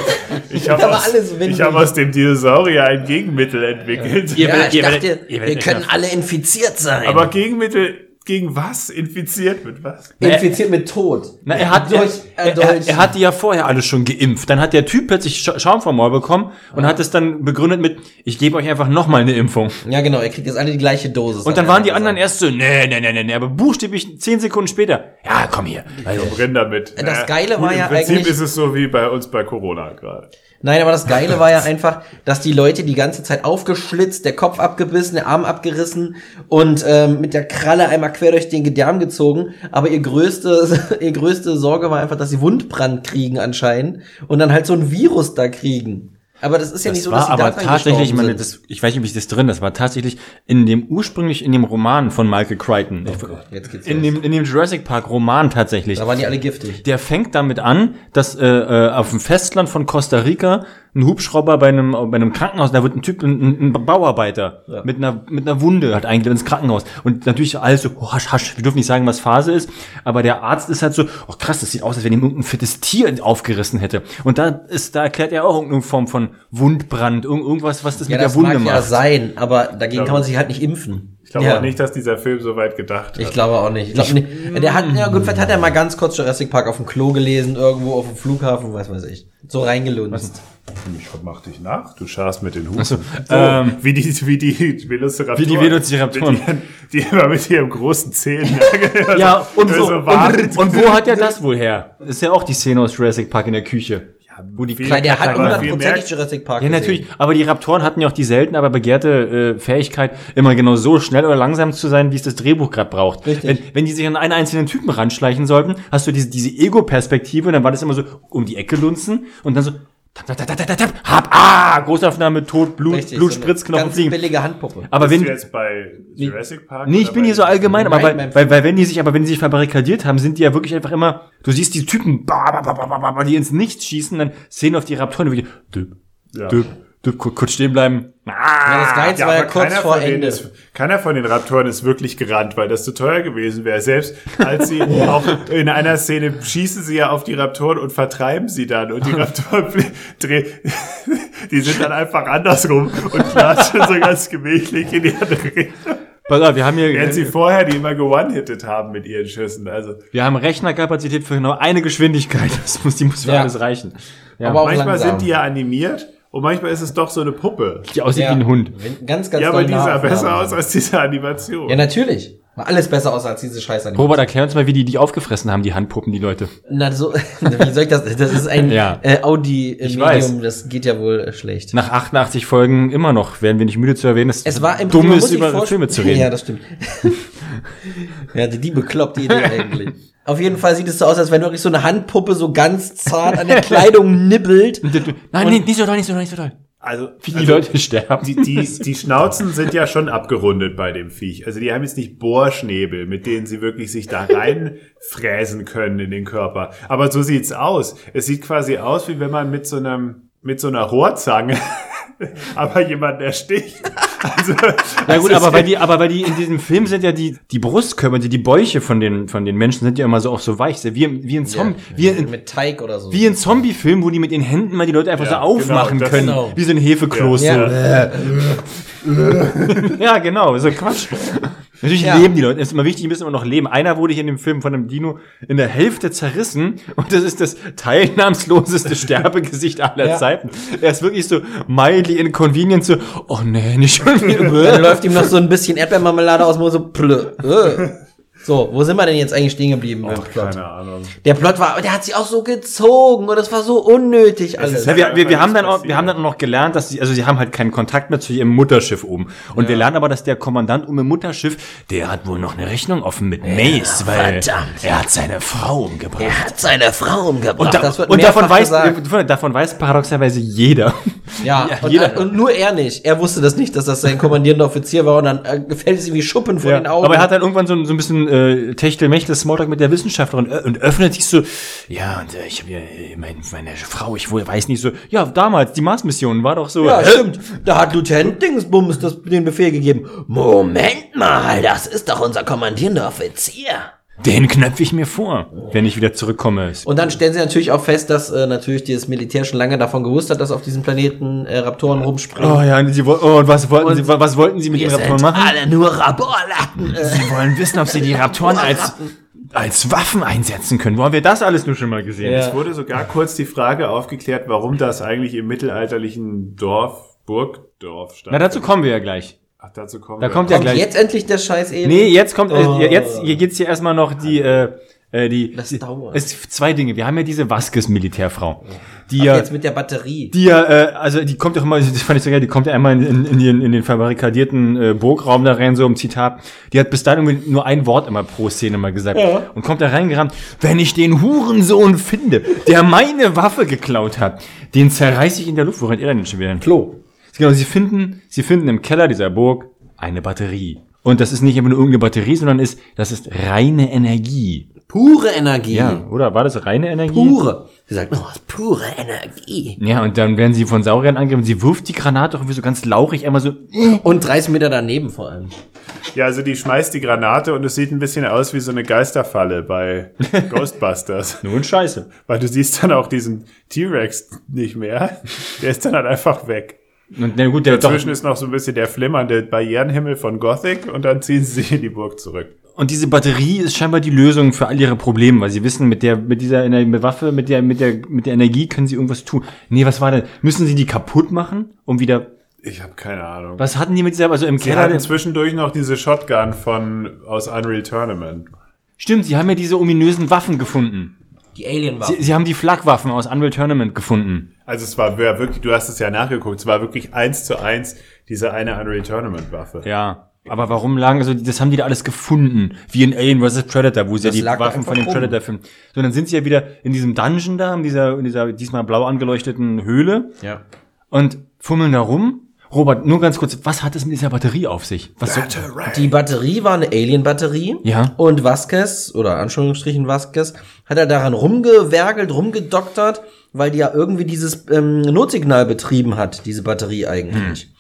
ich hab aus, ich hab aus dem Dinosaurier ein Gegenmittel entwickelt. Ihr Ja, werdet- ich ihr dachte, werdet- ihr wir werdet können echt alle infiziert sein. Aber Gegenmittel gegen was? Infiziert mit was? infiziert mit Tod. Na, er hat, er, Durch, äh, er, er, durch. er hat die ja vorher alle schon geimpft. Dann hat der Typ plötzlich Scha- Schaum vom Maul bekommen und hat es dann begründet mit, ich gebe euch einfach nochmal eine Impfung. Ja, genau, er kriegt jetzt alle die gleiche Dosis. Und dann er waren die anderen erst so, nee, nee, nee, nee, nee, aber buchstäblich zehn Sekunden später, ja, komm hier. Also, Brenn damit. Das Ja, Geile gut, war ja Im Prinzip eigentlich- ist es so wie bei uns bei Corona gerade. Nein, aber das Geile war ja einfach, dass die Leute die ganze Zeit aufgeschlitzt, der Kopf abgebissen, der Arm abgerissen und ähm, mit der Kralle einmal quer durch den Gedärm gezogen. Aber ihr größte, ihr größte Sorge war einfach, dass sie Wundbrand kriegen anscheinend und dann halt so ein Virus da kriegen. Aber das ist ja nicht das so, dass sie aber daran tatsächlich, ich meine, das, ich weiß nicht, ob ich das drin, das war tatsächlich in dem ursprünglich in dem Roman von Michael Crichton. Jetzt geht's in los. dem, in dem Jurassic Park Roman tatsächlich. Da waren die alle giftig. Der fängt damit an, dass äh, äh, auf dem Festland von Costa Rica ein Hubschrauber bei einem, bei einem Krankenhaus, da wird ein Typ, ein, ein Bauarbeiter Ja. mit einer mit einer Wunde hat eingeladen ins Krankenhaus und natürlich alles so oh, hasch hasch, wir dürfen nicht sagen, was Phase ist, aber der Arzt ist halt so, oh krass, das sieht aus, als wenn ihm irgendein fettes Tier aufgerissen hätte und da ist da erklärt er auch irgendeine Form von Wundbrand, irgend, irgendwas, was das Ja, mit das der Wunde mag ja macht. sein, aber dagegen glaube- kann man sich halt nicht impfen. Ich glaube ja. auch nicht, dass dieser Film so weit gedacht hat. Ich glaube auch nicht. Ich glaube nicht. Der hat, ja gut, vielleicht hat er mal ganz kurz Jurassic Park auf dem Klo gelesen, irgendwo auf dem Flughafen, was weiß ich. So reingelunzt. Ich mach dich nach. Du scharst mit den Hufen. so, So, ähm, wie die, wie die Velociraptoren. Wie die Velociraptoren. Mit ihren- Die immer mit ihrem großen Zähnen. Ja, und, so wo, wartet. und, und wo hat er das wohl her? Ist ja auch die Szene aus Jurassic Park in der Küche. Wo die Weil der hat hundertprozentig Jurassic Park Ja, gesehen. natürlich. Aber die Raptoren hatten ja auch die selten, aber begehrte äh, Fähigkeit, immer genau so schnell oder langsam zu sein, wie es das Drehbuch gerade braucht. Richtig. Wenn, wenn die sich an einen einzelnen Typen ranschleichen sollten, hast du diese, diese Ego-Perspektive und dann war das immer so um die Ecke lunzen und dann so tap, tap, tap, tap, tap, hab, ah, Großaufnahme, Tot, Blut, Richtig, Blut, so eine Spritz, Knochen ganz fliegen. billige Handpuppe. Aber Bist wenn, du jetzt bei Jurassic Park? Nee, ich bin hier so allgemein, aber weil, beim weil, weil wenn die sich, aber wenn die sich verbarrikadiert haben, sind die ja wirklich einfach immer, du siehst die Typen, ba, ba, ba, ba, ba, ba, die ins Nichts schießen, dann sehen auf die Raptoren, die, düpp, Ja. düpp, düpp, kurz, kurz stehen bleiben. Ja, das Geilste war ja kurz keiner vor Ende. Ist, keiner von den Raptoren ist wirklich gerannt, weil das zu teuer gewesen wäre. Selbst als sie auch in einer Szene schießen sie ja auf die Raptoren und vertreiben sie dann. Und die Raptoren drehen, die sind dann einfach andersrum und klatschen so ganz gemächlich in die andere Richtung. Pass auf, wir haben hier, Während sie vorher die immer gewonnen-hittet haben mit ihren Schüssen. Also wir haben Rechnerkapazität für genau eine Geschwindigkeit. Das muss, die muss für Ja. alles reichen. Ja, Aber auch manchmal langsam. sind die ja animiert und manchmal ist es doch so eine Puppe. die aussieht Ja. wie ein Hund. Wenn- Ganz, ganz Ja, aber die sah besser aus als diese Animation. Ja, natürlich. War alles besser aus als diese Scheiße. Robert, erklär uns mal, wie die die aufgefressen haben, die Handpuppen, die Leute. Na, so, wie soll ich das? Das ist ein Ja. äh. Audi-Medium, das geht ja wohl äh, schlecht. Nach 88 Folgen immer noch, werden wir nicht müde zu erwähnen, dass Es war im dumm man ist, muss sich über Filme zu reden. Ja, das stimmt. ja, die, die bekloppte Idee eigentlich. Auf jeden Fall sieht es so aus, als wenn wirklich so eine Handpuppe so ganz zart an der Kleidung nibbelt. Nein, nee, nicht so doll, nicht so doll, nicht so doll. Also, Wie die also Leute sterben. Die, die, die Schnauzen sind ja schon abgerundet bei dem Viech. Also die haben jetzt nicht Bohrschnäbel, mit denen sie wirklich sich da reinfräsen können in den Körper. Aber so sieht's aus. Es sieht quasi aus, wie wenn man mit so einem, mit so einer Rohrzange aber jemanden ersticht. Also, Ja gut, aber weil die, aber weil die in diesem Film sind ja die, die Brustkörper, die, die Bäuche von den, von den Menschen sind ja immer so auch so weich, wie, im- wie ein Zombie, wie, in, mit Teig oder so. wie ein Zombie-Film, wo die mit den Händen mal die Leute einfach Ja, so aufmachen genau, können, genau. wie so ein Hefekloß. Ja. So. ja, genau, so Quatsch. Natürlich Ja. leben die Leute. Es ist immer wichtig, die müssen immer noch leben. Einer wurde hier in dem Film von einem Dino in der Hälfte zerrissen und das ist das teilnahmsloseste Sterbegesicht aller Ja. Zeiten. Er ist wirklich so mildly inconvenient, so, oh nee, nicht schon Dann wieder. läuft ihm noch so ein bisschen Erdbeermarmelade aus dem Mund, so plö. Äh. So, wo sind wir denn jetzt eigentlich stehen geblieben beim Plot? Keine Ahnung. Der Plot war, der hat sich auch so gezogen und das war so unnötig alles. Ja, wir, wir, wir, haben dann auch, wir haben dann auch noch gelernt, dass sie, also sie haben halt keinen Kontakt mehr zu ihrem Mutterschiff oben. Und wir lernen aber, dass der Kommandant um im Mutterschiff, der hat wohl noch eine Rechnung offen mit Mace, weil verdammt. er hat seine Frau umgebracht. er hat seine Frau umgebracht. Und, da, und davon, weiß, davon weiß paradoxerweise jeder. Ja, und, jeder. und nur er nicht. Er wusste das nicht, dass das sein kommandierender Offizier war und dann äh, gefällt es ihm wie Schuppen vor den Augen. Aber er hat dann irgendwann so, ein- so ein bisschen äh, Techtelmechtel Smalltalk mit der Wissenschaftlerin äh, und öffnet sich so, ja, und äh, ich habe ja äh, mein, meine Frau, ich wohl weiß nicht so, ja, damals, die Mars-Mission war doch so. ja, stimmt. Da hat Lieutenant Dingsbums das, den Befehl gegeben. Moment mal, das ist doch unser kommandierender Offizier. Den knöpfe ich mir vor, wenn ich wieder zurückkomme. Und dann stellen sie natürlich auch fest, dass äh, natürlich dieses Militär schon lange davon gewusst hat, dass auf diesem Planeten äh, Raptoren rumspringen. Oh ja, und, sie, oh, und was wollten sie, was wollten sie mit den Raptoren sind machen? alle nur Raborlatten. Äh. Sie wollen wissen, ob sie die Raptoren als, als Waffen einsetzen können. Wo haben wir das alles nur schon mal gesehen? Ja. Es wurde sogar kurz die Frage aufgeklärt, warum das eigentlich im mittelalterlichen Dorf, Burgdorf stand. Na, dazu kommen wir ja gleich. Ach, dazu kommen Da wir. kommt ja Kommt gleich. jetzt endlich der scheiß Alien? Nee, jetzt kommt, Oh. äh, jetzt, hier geht's hier erstmal noch die, äh, äh, die, Das dauert. es ist zwei Dinge. Wir haben ja diese Vasquez-Militärfrau. Die Ach, ja, jetzt mit der Batterie. die ja, äh, also die kommt doch immer, das fand ich so geil, die kommt ja einmal in, in, in, den, in den verbarrikadierten äh, Burgraum da rein, so im Zitat. Die hat bis dahin irgendwie nur ein Wort immer pro Szene mal gesagt. Ja. Und kommt da reingerannt, wenn ich den Hurensohn finde, der meine Waffe geklaut hat, den zerreiß ich in der Luft. Wo rennt ihr denn schon wieder hin? Klo. Genau, sie finden, sie finden im Keller dieser Burg eine Batterie. Und das ist nicht einfach nur irgendeine Batterie, sondern ist, das ist reine Energie. Pure Energie. Ja, oder? War das reine Energie? Pure. Sie sagt, oh, pure Energie. Ja, und dann werden sie von Sauriern angegriffen. Sie wirft die Granate irgendwie so ganz lauchig einmal so. Und 30 Meter daneben vor allem. Ja, also die schmeißt die Granate und es sieht ein bisschen aus wie so eine Geisterfalle bei Ghostbusters. Nun Scheiße. Weil du siehst dann auch diesen T-Rex nicht mehr. Der ist dann halt einfach weg. Und na gut, der doch, Dazwischen ist noch so ein bisschen der flimmernde Barrierenhimmel von Gothic und dann ziehen sie sich in die Burg zurück. Und diese Batterie ist scheinbar die Lösung für all ihre Probleme, weil sie wissen, mit der, mit dieser Ener- mit Waffe, mit der, mit der, mit der Energie können sie irgendwas tun. Nee, was war denn? Müssen sie die kaputt machen, um wieder, Ich habe keine Ahnung. was hatten die mit dieser, also im Sie Keller? hatten zwischendurch noch diese Shotgun von aus Unreal Tournament. Stimmt, sie haben ja diese ominösen Waffen gefunden. Die alien Sie, sie haben die Flakwaffen aus Unreal Tournament gefunden. Also es war wer- wirklich, du hast es ja nachgeguckt, es war wirklich eins zu eins diese eine Unreal Tournament Waffe. Ja. Aber warum lagen, also das haben die da alles gefunden, wie in Alien vs. Predator, wo sie ja Das die lag da Waffen von dem einfach rum. Predator finden. So, dann sind sie ja wieder in diesem Dungeon da, in dieser, in dieser diesmal blau angeleuchteten Höhle Ja. und fummeln da rum. Robert, nur ganz kurz, was hat es mit dieser Batterie auf sich? Was so, Die Batterie war eine Alien-Batterie. Ja. Und Vasquez, oder Anführungsstrichen Vasquez, hat er daran rumgewerkelt, rumgedoktert, weil die ja irgendwie dieses ähm, Notsignal betrieben hat, diese Batterie eigentlich.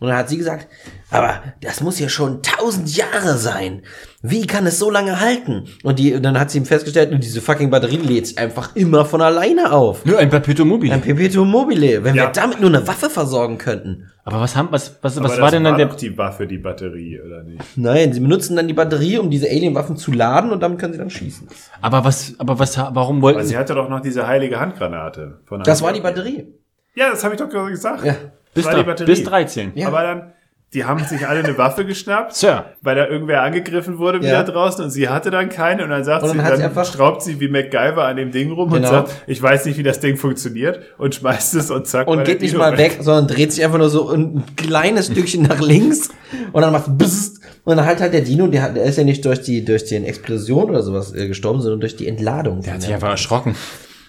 Und dann hat sie gesagt, aber das muss ja schon tausend Jahre sein. Wie kann es so lange halten? Und, die, und dann hat sie ihm festgestellt, diese fucking Batterie lädt sich einfach immer von alleine auf. Nö, ein Perpetuum mobile. Ein Perpetuum mobile. Wenn Ja. wir damit nur eine Waffe versorgen könnten. Aber was haben, was, was, Aber was das war denn dann der, doch die Waffe, die Batterie, oder nicht? Nein, sie benutzen dann die Batterie, um diese Alien-Waffen zu laden und damit können sie dann schießen. aber was, aber was, warum wollten Weil sie, sie hatte doch noch diese heilige Handgranate. Von Das war die Batterie. Ja, das habe ich doch gerade gesagt. Ja. bis, Batterie. bis 13? Ja. Aber dann, die haben sich alle eine Waffe geschnappt, Sir. weil da irgendwer angegriffen wurde wieder Ja. draußen und sie hatte dann keine und dann sagt Und dann sie, dann sie einfach- schraubt sie wie MacGyver an dem Ding rum und Genau. sagt, ich weiß nicht, wie das Ding funktioniert und schmeißt es und zack. Und geht nicht Dino mal weg, sondern dreht sich einfach nur so ein kleines Stückchen nach links und dann macht Bzzzt. und dann halt halt der Dino, der, hat, der ist ja nicht durch die durch die Explosion oder sowas äh, gestorben, sondern durch die Entladung. Der hat sich einfach erschrocken.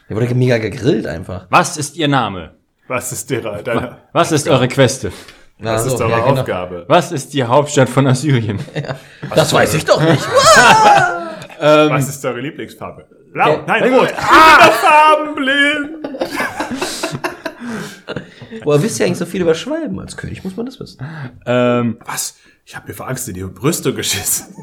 der wurde mega gegrillt einfach. Was ist Ihr Name? Was ist der, deine, Was ist eure Queste? Na, was ist so, eure ja, genau. Aufgabe? Was ist die Hauptstadt von Assyrien? Das weiß ich doch nicht. Was ist eure Lieblingsfarbe? Blau? Okay. Nein, rot. Ah! Farbenblind! Woher wisst ihr eigentlich so viel über Schwalben? Als König muss man das wissen. ähm, Was? Ich habe mir vor Angst in die Brüste geschissen.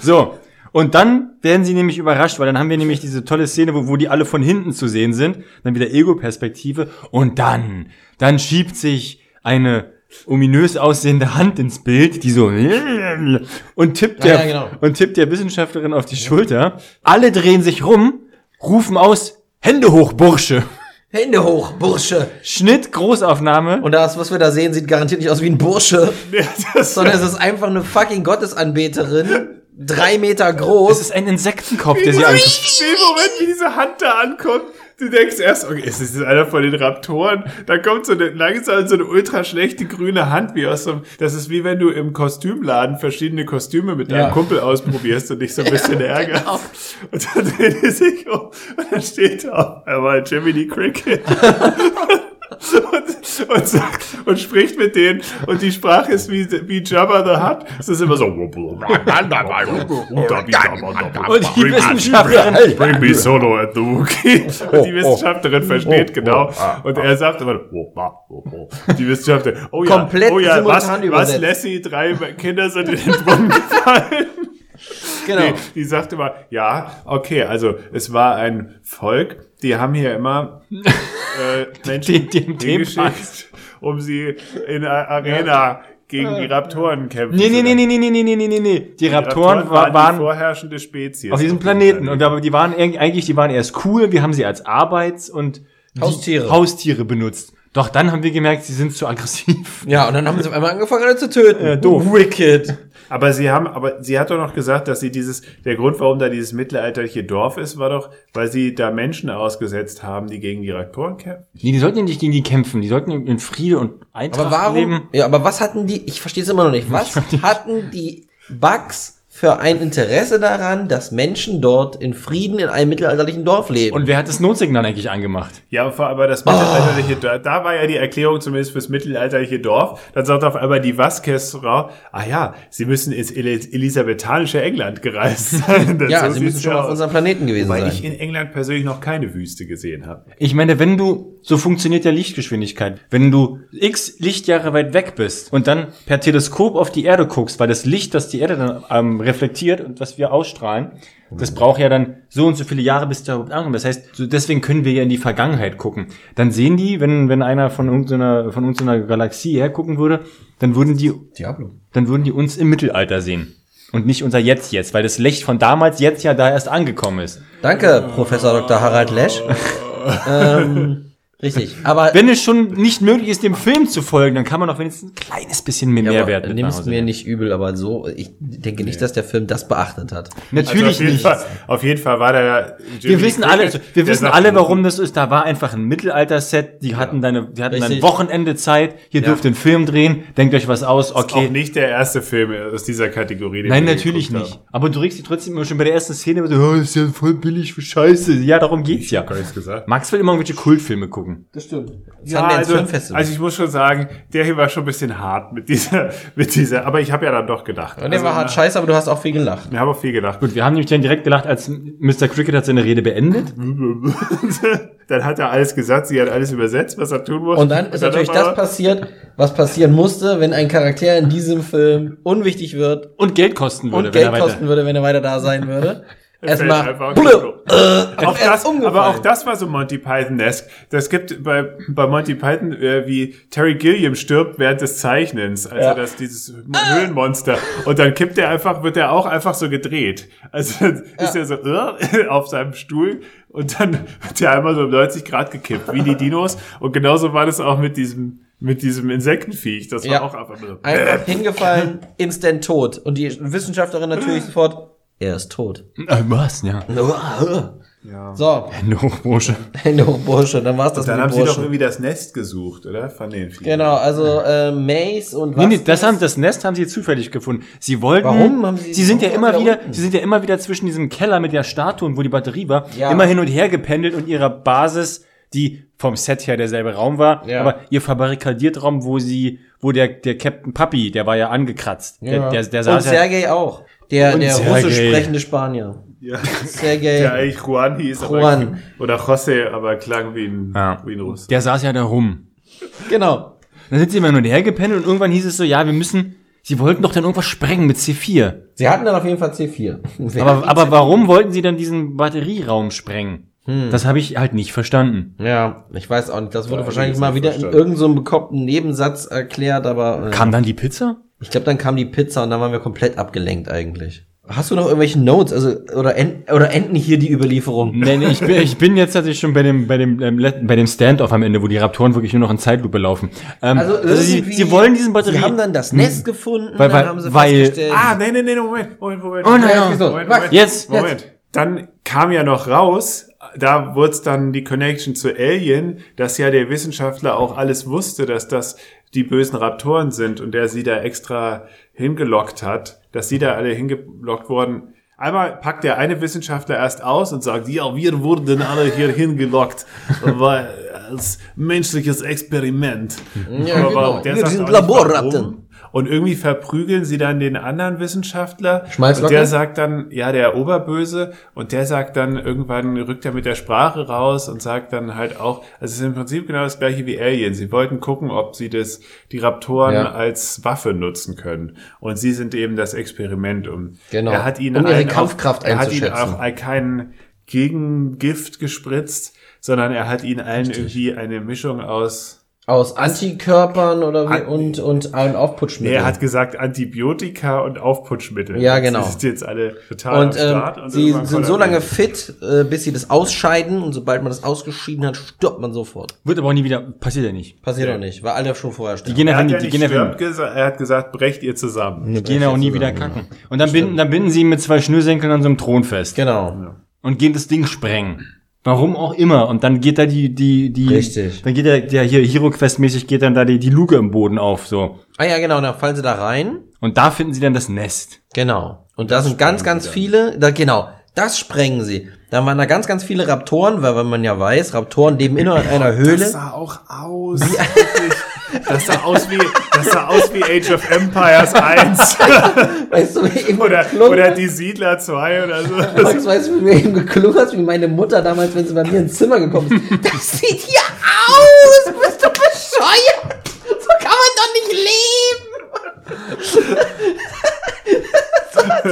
So, und dann werden sie nämlich überrascht, weil dann haben wir nämlich diese tolle Szene, wo, wo die alle von hinten zu sehen sind, dann wieder Ego-Perspektive und dann, dann schiebt sich eine ominös aussehende Hand ins Bild, die so und tippt Ja, der ja, genau. und tippt der Wissenschaftlerin auf die Schulter. Alle drehen sich rum, rufen aus Hände hoch, Bursche. Hände hoch, Bursche. Schnitt, Großaufnahme. Und das, was wir da sehen, sieht garantiert nicht aus wie ein Bursche, Ja, das sondern es ist einfach eine fucking Gottesanbeterin drei Meter Es groß. ist ein Insektenkopf, der sie anguckt. Den Moment, wie diese Hand da ankommt, du denkst erst, okay, ist das einer von den Raptoren? Dann kommt so eine langsam so eine ultra schlechte grüne Hand, wie aus so einem, das ist wie wenn du im Kostümladen verschiedene Kostüme mit deinem Ja. Kumpel ausprobierst und dich so ein bisschen ärgerst. genau. Und dann dreht er sich um und dann steht da auf einmal Jiminy Cricket. und, und, sagt, und spricht mit denen und die Sprache ist wie, wie Jabba the Hutt. Es ist immer so. Und die Wissenschaftlerin, Bring me solo at the Wookiee. Und die Wissenschaftlerin versteht genau. Und er sagt immer, die Wissenschaftlerin, oh ja, Komplett oh ja, was, was. Lassie, drei Kinder sind in den Brunnen gefallen. Genau. Die, die sagt immer, ja, okay, also es war ein Volk, die haben hier immer äh, Menschen Die- die Themenpark. hingeschickt, um sie in der Arena gegen die Raptoren kämpfen Nee, zu nee, nee, nee, nee, nee, nee, nee, nee, nee. Die Die Raptoren waren, wa- die waren vorherrschende Spezies. auf diesem Planeten. Und aber die waren eigentlich, die waren erst cool. Wir haben sie als Arbeits- und die Haustiere. Haustiere benutzt. Doch dann haben wir gemerkt, sie sind zu aggressiv. Ja, und dann haben sie auf einmal angefangen, alle zu töten. Ja, doof. Wicked. Aber sie haben, aber sie hat doch noch gesagt, dass sie dieses, der Grund, warum da dieses mittelalterliche Dorf ist, war doch, weil sie da Menschen ausgesetzt haben, die gegen die Raptoren kämpfen. Nee, die sollten ja nicht gegen die kämpfen. Die sollten in Friede und Eintracht Aber warum? leben. Ja, aber was hatten die? Ich verstehe es immer noch nicht. Was hatten die Bugs für ein Interesse daran, dass Menschen dort in Frieden in einem mittelalterlichen Dorf leben? Und wer hat das Notsignal eigentlich angemacht? Ja, aber das mittelalterliche Dorf, da war ja die Erklärung zumindest fürs mittelalterliche Dorf. Dann sagt auf einmal die Vasquez-Frau, ah ja, sie müssen ins Elis- elisabethanische England gereist sein. Ja, so sie müssen schon ja auf aus. unserem Planeten gewesen Weil sein. ich in England persönlich noch keine Wüste gesehen habe. Ich meine, wenn du, so funktioniert ja Lichtgeschwindigkeit. Wenn du x Lichtjahre weit weg bist und dann per Teleskop auf die Erde guckst, weil das Licht, das die Erde dann ähm, reflektiert und was wir ausstrahlen, das braucht ja dann so und so viele Jahre, bis da überhaupt ankommt. Das heißt, so deswegen können wir ja in die Vergangenheit gucken. Dann sehen die, wenn, wenn einer von irgendeiner, von irgendeiner Galaxie hergucken würde, dann würden die, Diablo. dann würden die uns im Mittelalter sehen. Und nicht unser Jetzt jetzt, weil das Licht von damals jetzt ja da erst angekommen ist. Danke, Professor Dr. Harald Lesch. ähm, richtig. Aber Wenn es schon nicht möglich ist, dem Film zu folgen, dann kann man auch wenigstens ein kleines bisschen mehr Ja, Mehrwert aber mit nach nimm's Hause mir nicht übel, aber so, ich denke nicht, dass der Film das beachtet hat. Natürlich Also auf jeden nicht. Fall, auf jeden Fall war da ja Wir wissen alle, also wir der wissen alle, warum das ist. Da war einfach ein Mittelalter-Set. Die hatten deine, die hatten ein Richtig. Wochenende Zeit. Hier Ja. dürft ihr einen Film drehen. Denkt euch was aus. Auch Okay. nicht der erste Film aus dieser Kategorie. den Nein, natürlich nicht. Aber du regst dich trotzdem immer schon bei der ersten Szene, so, oh, ist ja voll billig für Scheiße. Ja, darum geht's ja. Haben. Gar nichts gesagt. Max will immer irgendwelche Kultfilme gucken. Das stimmt. Das Ja, haben wir also, Filmfestival. also ich muss schon sagen, der hier war schon ein bisschen hart mit dieser, mit dieser, aber ich habe ja dann doch gedacht. Und der war hart scheiße, aber du hast auch viel gelacht. Ich habe auch viel gedacht. Gut, wir haben nämlich dann direkt gelacht, als Mr. Cricket hat seine Rede beendet. dann hat er alles gesagt, sie hat alles übersetzt, was er tun muss. Und dann ist natürlich auf das einmal- passiert, was passieren musste, wenn ein Charakter in diesem Film unwichtig wird Und Geld kosten würde, und wenn er Geld weiter. kosten würde, wenn er weiter da sein würde. Er Erstmal äh, auch das, aber auch das war so Monty Python-esque. Das gibt bei, bei Monty Python, äh, wie Terry Gilliam stirbt während des Zeichnens, als Ja. das, dieses Höhlenmonster, und dann kippt er einfach, wird er auch einfach so gedreht. Also ist er so äh, auf seinem Stuhl und dann wird er einmal so um 90 Grad gekippt, wie die Dinos. Und genauso war das auch mit diesem, mit diesem Insektenviech. Das war Ja. auch einfach nur. Einfach hingefallen, instant tot. Und die Wissenschaftlerin natürlich sofort, er ist tot. Äh, was? Ja. Ja. So, Hände hoch, Bursche. Hände hoch, Bursche, dann war's das Dann mit haben den sie doch irgendwie das Nest gesucht, oder? Von den Viechern. Genau, also äh, Mace und Nee, nee, was das, haben, das Nest haben sie zufällig gefunden. Sie wollten. Warum haben sie- Sie sind ja immer wieder, unten? sie sind ja immer wieder zwischen diesem Keller mit der Statue und wo die Batterie war, Ja. immer hin und her gependelt und ihrer Basis, die vom Set her derselbe Raum war, Ja. aber ihr verbarrikadiert Raum, wo sie, wo der, der Captain Puppy, der war ja angekratzt. Der, der, der und saß ja, Sergei auch. Der, Und der russisch sprechende Spanier. Ja. Sergei. Der eigentlich Juan hieß, Juan. aber oder José, aber klang wie ein, Ja. wie ein Russ. der saß ja da rum. Genau. Dann sind sie immer hin und her gependelt und irgendwann hieß es so, ja, wir müssen, sie wollten doch dann irgendwas sprengen mit C4. Sie hatten dann auf jeden Fall C4. Wer Aber, aber C4? warum wollten sie dann diesen Batterieraum sprengen? Hm. Das habe ich halt nicht verstanden. Ja, ich weiß auch nicht. Das wurde Ja, wahrscheinlich ich mal wieder nicht in verstanden. irgendeinem so bekloppten Nebensatz erklärt, aber äh, Kam dann die Pizza? ich glaube, dann kam die Pizza und dann waren wir komplett abgelenkt eigentlich. Hast du noch irgendwelche Notes, also oder, end, oder enden hier die Überlieferung? Nee, nee, ich bin, ich bin jetzt tatsächlich schon bei dem, bei dem, ähm, bei dem Standoff am Ende, wo die Raptoren wirklich nur noch in Zeitlupe laufen. Ähm, Also, sie, irgendwie- sie wollen diesen Batterie. Sie haben dann das Nest gefunden, Weil- dann weil- haben sie weil- festgestellt. Ah, nee, nee, nee, Moment, Moment, Moment. Oh, naja. wieso? Moment, Was? Moment. Jetzt, Moment. Dann kam ja noch raus, da wurde es dann die Connection zu Alien, dass ja der Wissenschaftler auch alles wusste, dass das die bösen Raptoren sind und der sie da extra hingelockt hat, dass sie da alle hingelockt wurden. Einmal packt der eine Wissenschaftler erst aus und sagt, ja, wir wurden alle hier hingelockt, weil als menschliches Experiment. Ja, Aber genau. der Wir sind Laborratten. Und irgendwie verprügeln sie dann den anderen Wissenschaftler. Schmalzlocke? Und der sagt dann, ja, der Oberböse. Und der sagt dann, irgendwann rückt er mit der Sprache raus und sagt dann halt auch, also es ist im Prinzip genau das gleiche wie Alien. Sie wollten gucken, ob sie das, die Raptoren Ja. als Waffe nutzen können. Und sie sind eben das Experiment. Um, Genau. Er hat ihnen Um ihre Kampfkraft auch, Er hat ihnen auch kein Gegengift gespritzt, sondern er hat ihnen allen irgendwie eine Mischung aus Aus Antikörpern oder wie, und, und ein Aufputschmittel. Nee, er hat gesagt Antibiotika und Aufputschmittel. Ja, genau. Sie sind jetzt alle total und am ähm, und sie sind so lange fit, äh, bis sie das ausscheiden und sobald man das ausgeschieden hat, stirbt man sofort. wird aber auch nie wieder, passiert ja nicht. Passiert doch nicht, weil alle schon vorher Die sterben. gehen Er einfach hat nie, ja die nicht gehen stirbt gesagt, er hat gesagt, brecht ihr zusammen. Die gehen ja auch nie wieder kacken. Und dann binden, dann binden sie ihn mit zwei Schnürsenkeln an so einem Thron fest. Genau. Und gehen das Ding sprengen. Warum auch immer. Und dann geht da die, die, die. Richtig. Dann geht der, der hier Hero Quest mäßig geht dann da die, die Luke im Boden auf, so. Ah ja, genau, dann fallen sie da rein. Und da finden sie dann das Nest. Genau. Und da sind ganz, ganz viele, da, genau, das sprengen sie. Da waren da ganz, ganz viele Raptoren, weil, weil man ja weiß, Raptoren leben in einer Höhle. Das sah auch aus. Das sah aus wie, das sah aus wie Age of Empires 1. Weißt du, wie eben oder, oder die Siedler 2 oder so. Max, weißt du, wie mir eben geklungen hast, wie meine Mutter damals, wenn sie bei mir ins Zimmer gekommen ist. Das sieht hier aus! Bist du bescheuert? So kann man doch nicht leben!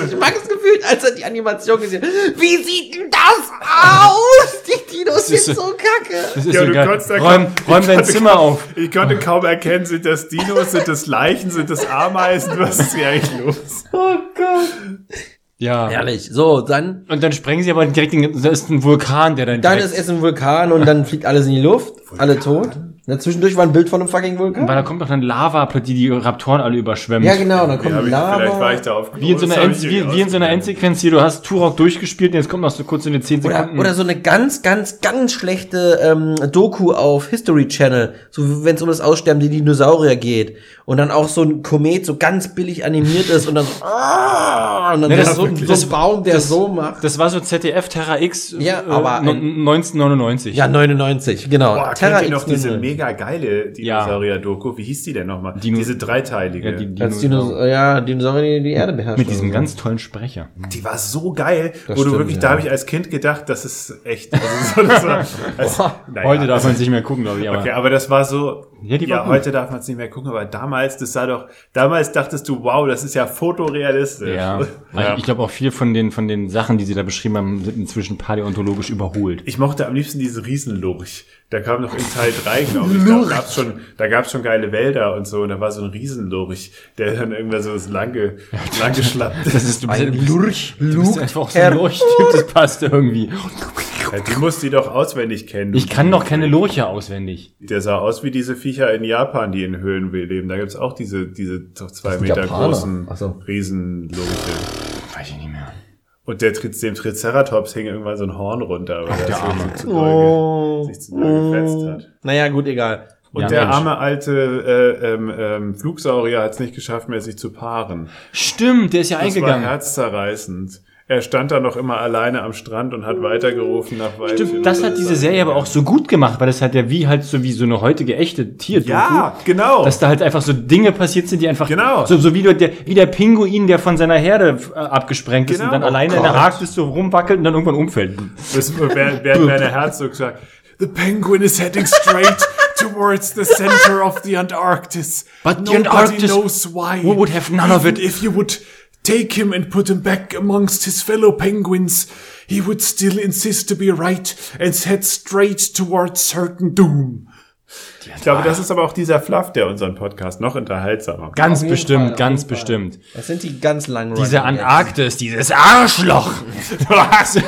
Ich mag es gefühlt, als er die Animation gesehen hat. Wie sieht denn das aus? Die Dinos sind ist so- so kacke. Das ist Ja, so du geil. konntest da Räum, räum ich dein konnte Zimmer kaum- auf. Ich konnte kaum erkennen, sind das Dinos, sind das Leichen, sind das Ameisen? Was ist hier eigentlich los? Oh Gott. Ja. Herrlich. So, dann, Und dann sprengen sie aber direkt den, da ist ein Vulkan, der dann dann ist es ein Vulkan und dann fliegt alles in die Luft. Alle tot. Dazwischendurch war ein Bild von einem fucking Vulkan. weil da kommt doch dann Lava, die die Raptoren alle überschwemmt. Ja, genau, dann kommt Ja, Lava. vielleicht war ich da auf Wie in so einer, Das End, wie, wie in so einer. Endsequenz hier, du hast Turok durchgespielt und jetzt kommt noch so kurz in den 10 Oder, Sekunden. oder so eine ganz, ganz, ganz schlechte ähm, Doku auf History Channel, so wenn es um das Aussterben der Dinosaurier geht. Und dann auch so ein Komet so ganz billig animiert ist und dann so, ah, und dann Nee, ist das- so, ein- so ein Baum, der so macht. das war so ZDF Terra X Ja, äh, aber ein- 1999. Ja, 99, genau. Boah, Terra kennt ihr noch X diese 00. mega geile Dinosaurier-Doku? Wie hieß die denn nochmal? Dino- diese dreiteilige. Ja, die, die, Als Dinos ja, Dinosaurier, die die Erde beherrschen. mit diesem ganz tollen Sprecher. Die war so geil, wo stimmt, du wirklich, ja. da habe ich als Kind gedacht, das ist echt. Also so, das war, als, naja, Heute darf man es nicht mehr gucken, glaube ich. Aber Okay, aber das war so. Ja, die war ja gut. heute darf man es nicht mehr gucken, aber damals, das sah doch. Damals dachtest du, wow, das ist ja fotorealistisch. ja, Ja. ich glaube auch viel von den von den Sachen, die sie da beschrieben haben, sind inzwischen paläontologisch überholt. Ich mochte am liebsten diese Riesenlurch. Da kam noch in Teil 3, glaube ich. Da gab's schon, da gab's schon geile Wälder und so. Und da war so ein Riesenlurch, der dann irgendwann so das lange, lang geschlappt Das ist du bist, Ein Lurch, du bist einfach so ein Lurchtyp, das passt irgendwie. Ja, die musst du doch auswendig kennen. Ich kann noch keine Lurche auswendig. Der sah aus wie diese Viecher in Japan, die in Höhlen leben. Da gibt's auch diese, diese doch zwei Meter Japaner. großen so. Riesenlurche. Weiß ich nicht mehr. Und der, Tri- dem Triceratops hing irgendwann so ein Horn runter, weil der er Arme. sich zu doll, Oh. sich zu doll gefetzt hat. Naja, gut, egal. Und Ja, der Mensch. arme alte äh, ähm, ähm, Flugsaurier hat es nicht geschafft mehr, sich zu paaren. Stimmt, der ist ja Das war eingegangen. herzzerreißend. Er stand da noch immer alleine am Strand und hat weitergerufen nach Weibchen. Stimmt, das hat diese Serie aber auch so gut gemacht, weil das hat ja wie halt so wie so eine heutige echte Tierdoku. Ja, genau. Dass da halt einfach so Dinge passiert sind, die einfach Genau. so, so wie, der, wie der Pinguin, der von seiner Herde äh, abgesprengt ist Genau. und dann Oh alleine in der. Arktis so rumwackelt und dann irgendwann umfällt. Das während während Werner Herzog sagt, The penguin is heading straight towards the center of the Antarctic. But the Nobody Antarctic knows why. we would have none of it. If you would take him and put him back amongst his fellow penguins, he would still insist to be right and head straight towards certain doom. Ich glaube, das ist aber auch dieser Fluff, der unseren Podcast noch unterhaltsamer macht. Ganz bestimmt, Fall, ganz bestimmt. Das sind die ganz langen Diese. Antarktis, dieses Arschloch. Hast,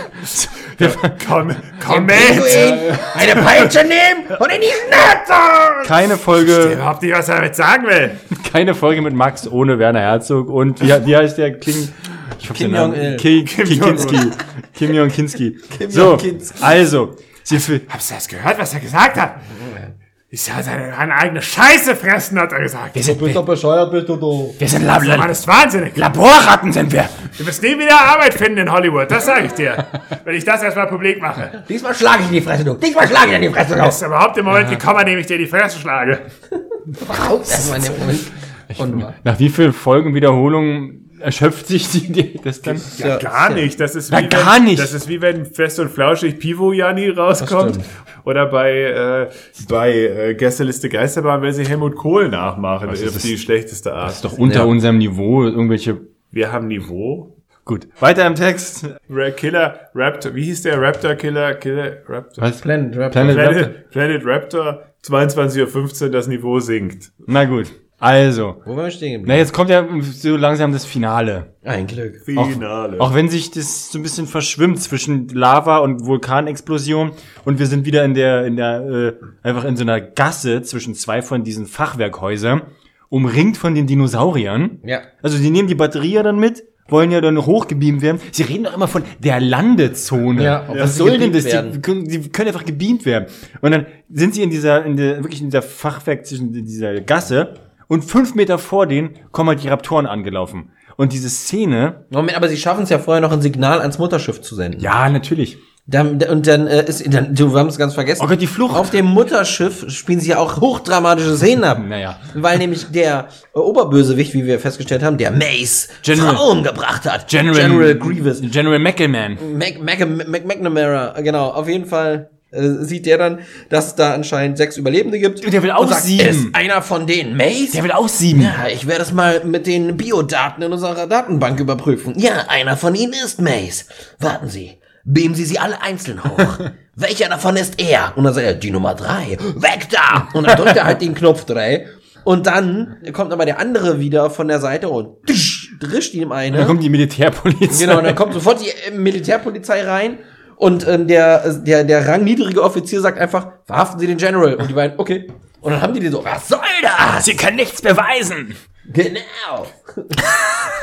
Komm, komm Pinguin eine Peitsche nehmen und in die Schnauze! keine Folge, Überhaupt nicht, was er damit sagen will. keine Folge mit Max ohne Werner Herzog und wie, wie heißt der Kling? Ich hab Kim den Namen. Jong-il. Ki- Kim Ki- Kinski. Kim Jong Kinski. So, Jong-Kinski. also, sie Hast du das gehört, was er gesagt hat? Ich soll seine, seine eigene Scheiße fressen, hat er gesagt. wir sind, Bist doch bescheuert, bist du du. wir sind Lab Mann ist wahnsinnig. Laborratten sind wir. Du wirst nie wieder Arbeit finden in Hollywood, das sage ich dir. Wenn ich das erstmal publik mache. Diesmal schlage ich in die Fresse, du. Diesmal schlage ich in die Fresse, du. Das ist überhaupt im Moment gekommen, an dem ich dir die Fresse schlage. Raus erstmal in den Moment. Und, Nach wie vielen Folgen Wiederholungen erschöpft sich die Idee, das dann? ja, Gar nicht. Das ist Na, wie gar wenn, nicht. Das ist wie wenn Fest und Flauschig Pivo Jani rauskommt. Oder bei, äh, bei äh, Gästeliste Geisterbahn, wenn sie Helmut Kohl nachmachen. Was auf ist das? die schlechteste Art. Das ist doch unter Ja. unserem Niveau, irgendwelche, Wir haben Niveau. gut. Weiter im Text. Ra Killer, Raptor, wie hieß der Raptor Killer? Killer, Raptor. Was? Planet Rap. Planet Raptor? Planet, Planet Raptor, 22.15 Uhr, das Niveau sinkt. Na gut. Also. Wo waren wir stehen Na, geblieben? jetzt kommt ja so langsam das Finale. Ein Glück. Finale. Auch wenn sich das so ein bisschen verschwimmt zwischen Lava und Vulkanexplosion und wir sind wieder in der, in der, äh, einfach in so einer Gasse zwischen zwei von diesen Fachwerkhäusern, umringt von den Dinosauriern. Ja. Also die nehmen die Batterie ja dann mit, wollen ja dann hochgebeamt werden. Sie reden doch immer von der Landezone. Ja, was sie soll denn das? Die können, die können einfach gebeamt werden. Und dann sind sie in dieser, in der, wirklich in dieser Fachwerk zwischen dieser Gasse und fünf Meter vor denen kommen halt die Raptoren angelaufen. Und diese Szene, Moment, aber sie schaffen es ja vorher noch ein Signal ans Mutterschiff zu senden. ja, natürlich. Dann, und dann äh, ist, dann, du, wir haben es ganz vergessen. Oh Gott, die Flucht. Auf dem Mutterschiff spielen sie ja auch hochdramatische Szenen ab. Naja. Weil nämlich der äh, Oberbösewicht, wie wir festgestellt haben, der Mace, General- Frauen gebracht hat. General, General Grievous. General McElman. Mac, Mac, Mac, McNamara, genau. Auf jeden Fall äh, sieht der dann, dass es da anscheinend sechs Überlebende gibt. Und der will auch und sagt, sieben. Ist einer von denen Mace? Der will auch sieben. Ja, ich werde es mal mit den Biodaten in unserer Datenbank überprüfen. Ja, einer von ihnen ist Mace. Warten Sie. Beamen Sie sie alle einzeln hoch. Welcher davon ist er? Und dann sagt er, die Nummer drei. Weg da! Und dann drückt er halt den Knopf drei. Und dann kommt aber der andere wieder von der Seite und drischt ihm eine. Dann kommt die Militärpolizei. Genau, und dann kommt sofort die Militärpolizei rein und ähm, der, äh, der, der rangniedrige Offizier sagt einfach, verhaften Sie den General. Und die beiden, okay. Und dann haben die den so, was soll das? Sie können nichts beweisen. Genau.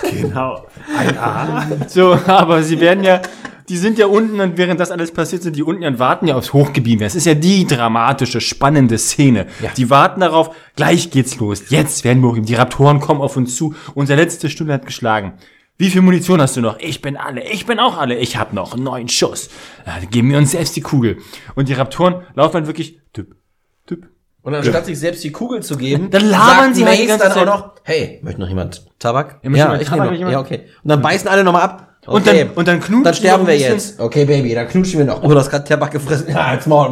Genau. Ein A. So, aber sie werden ja, die sind ja unten und während das alles passiert, sind die unten und warten ja aufs Hochgebiet. Das ist ja die dramatische, spannende Szene. Ja. Die warten darauf, gleich geht's los. Jetzt werden wir hochgebiet. Die Raptoren kommen auf uns zu. Unsere letzte Stunde hat geschlagen. Wie viel Munition hast du noch? Ich bin alle. Ich bin auch alle. Ich hab noch neun Schuss. Ja, dann geben wir uns selbst die Kugel. Und die Raptoren laufen dann wirklich tipp, tipp, Und anstatt sich selbst die Kugel zu geben, Dann labern sie halt die ganze dann auch Zeit. noch, hey, möchte noch jemand Tabak? Ja, jemand ich Tabak, nehme noch. Ja, okay. Und dann beißen alle nochmal ab. Okay. Und dann- und dann knutschen Dann sterben wir jetzt. Okay, Baby, dann knutschen wir noch. Oh, du hast gerade Tabak gefressen. Ja, jetzt mal.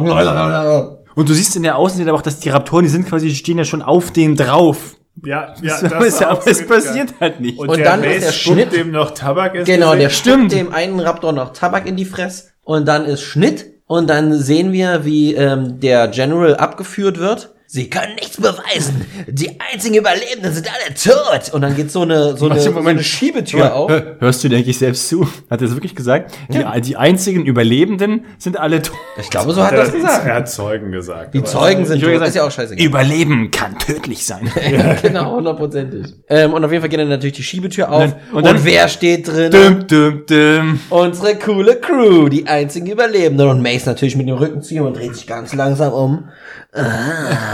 Und du siehst in der Außenseite aber auch, dass die Raptoren, die sind quasi, die stehen ja schon auf denen drauf. Ja, ja, Das ist ja, aber es passiert halt nicht. Und, Und der dann Mace ist der Schnitt- dem noch Tabak ins Genau, der stimmt dem einen Raptor noch Tabak in die Fresse. Und dann ist Schnitt. Und dann sehen wir, wie ähm, der General abgeführt wird. Sie können nichts beweisen. Die einzigen Überlebenden sind alle tot. Und dann geht so eine, so eine, so eine Schiebetür auf. Hör- Hörst du, denke ich, selbst zu? Hat er das wirklich gesagt? Die, die einzigen Überlebenden sind alle tot. Ich glaube, so hat er das gesagt. Er hat Zeugen gesagt. Die Zeugen sind tot. sagen, Ist ja auch scheißegal. Überleben kann tödlich sein. genau, hundertprozentig. Ähm, und auf jeden Fall geht dann natürlich die Schiebetür auf. Und Und, dann- und wer steht drin? dum, dum, dum. Unsere coole Crew, die einzigen Überlebenden. Und Mace natürlich mit dem Rücken zu ihm und dreht sich ganz langsam um.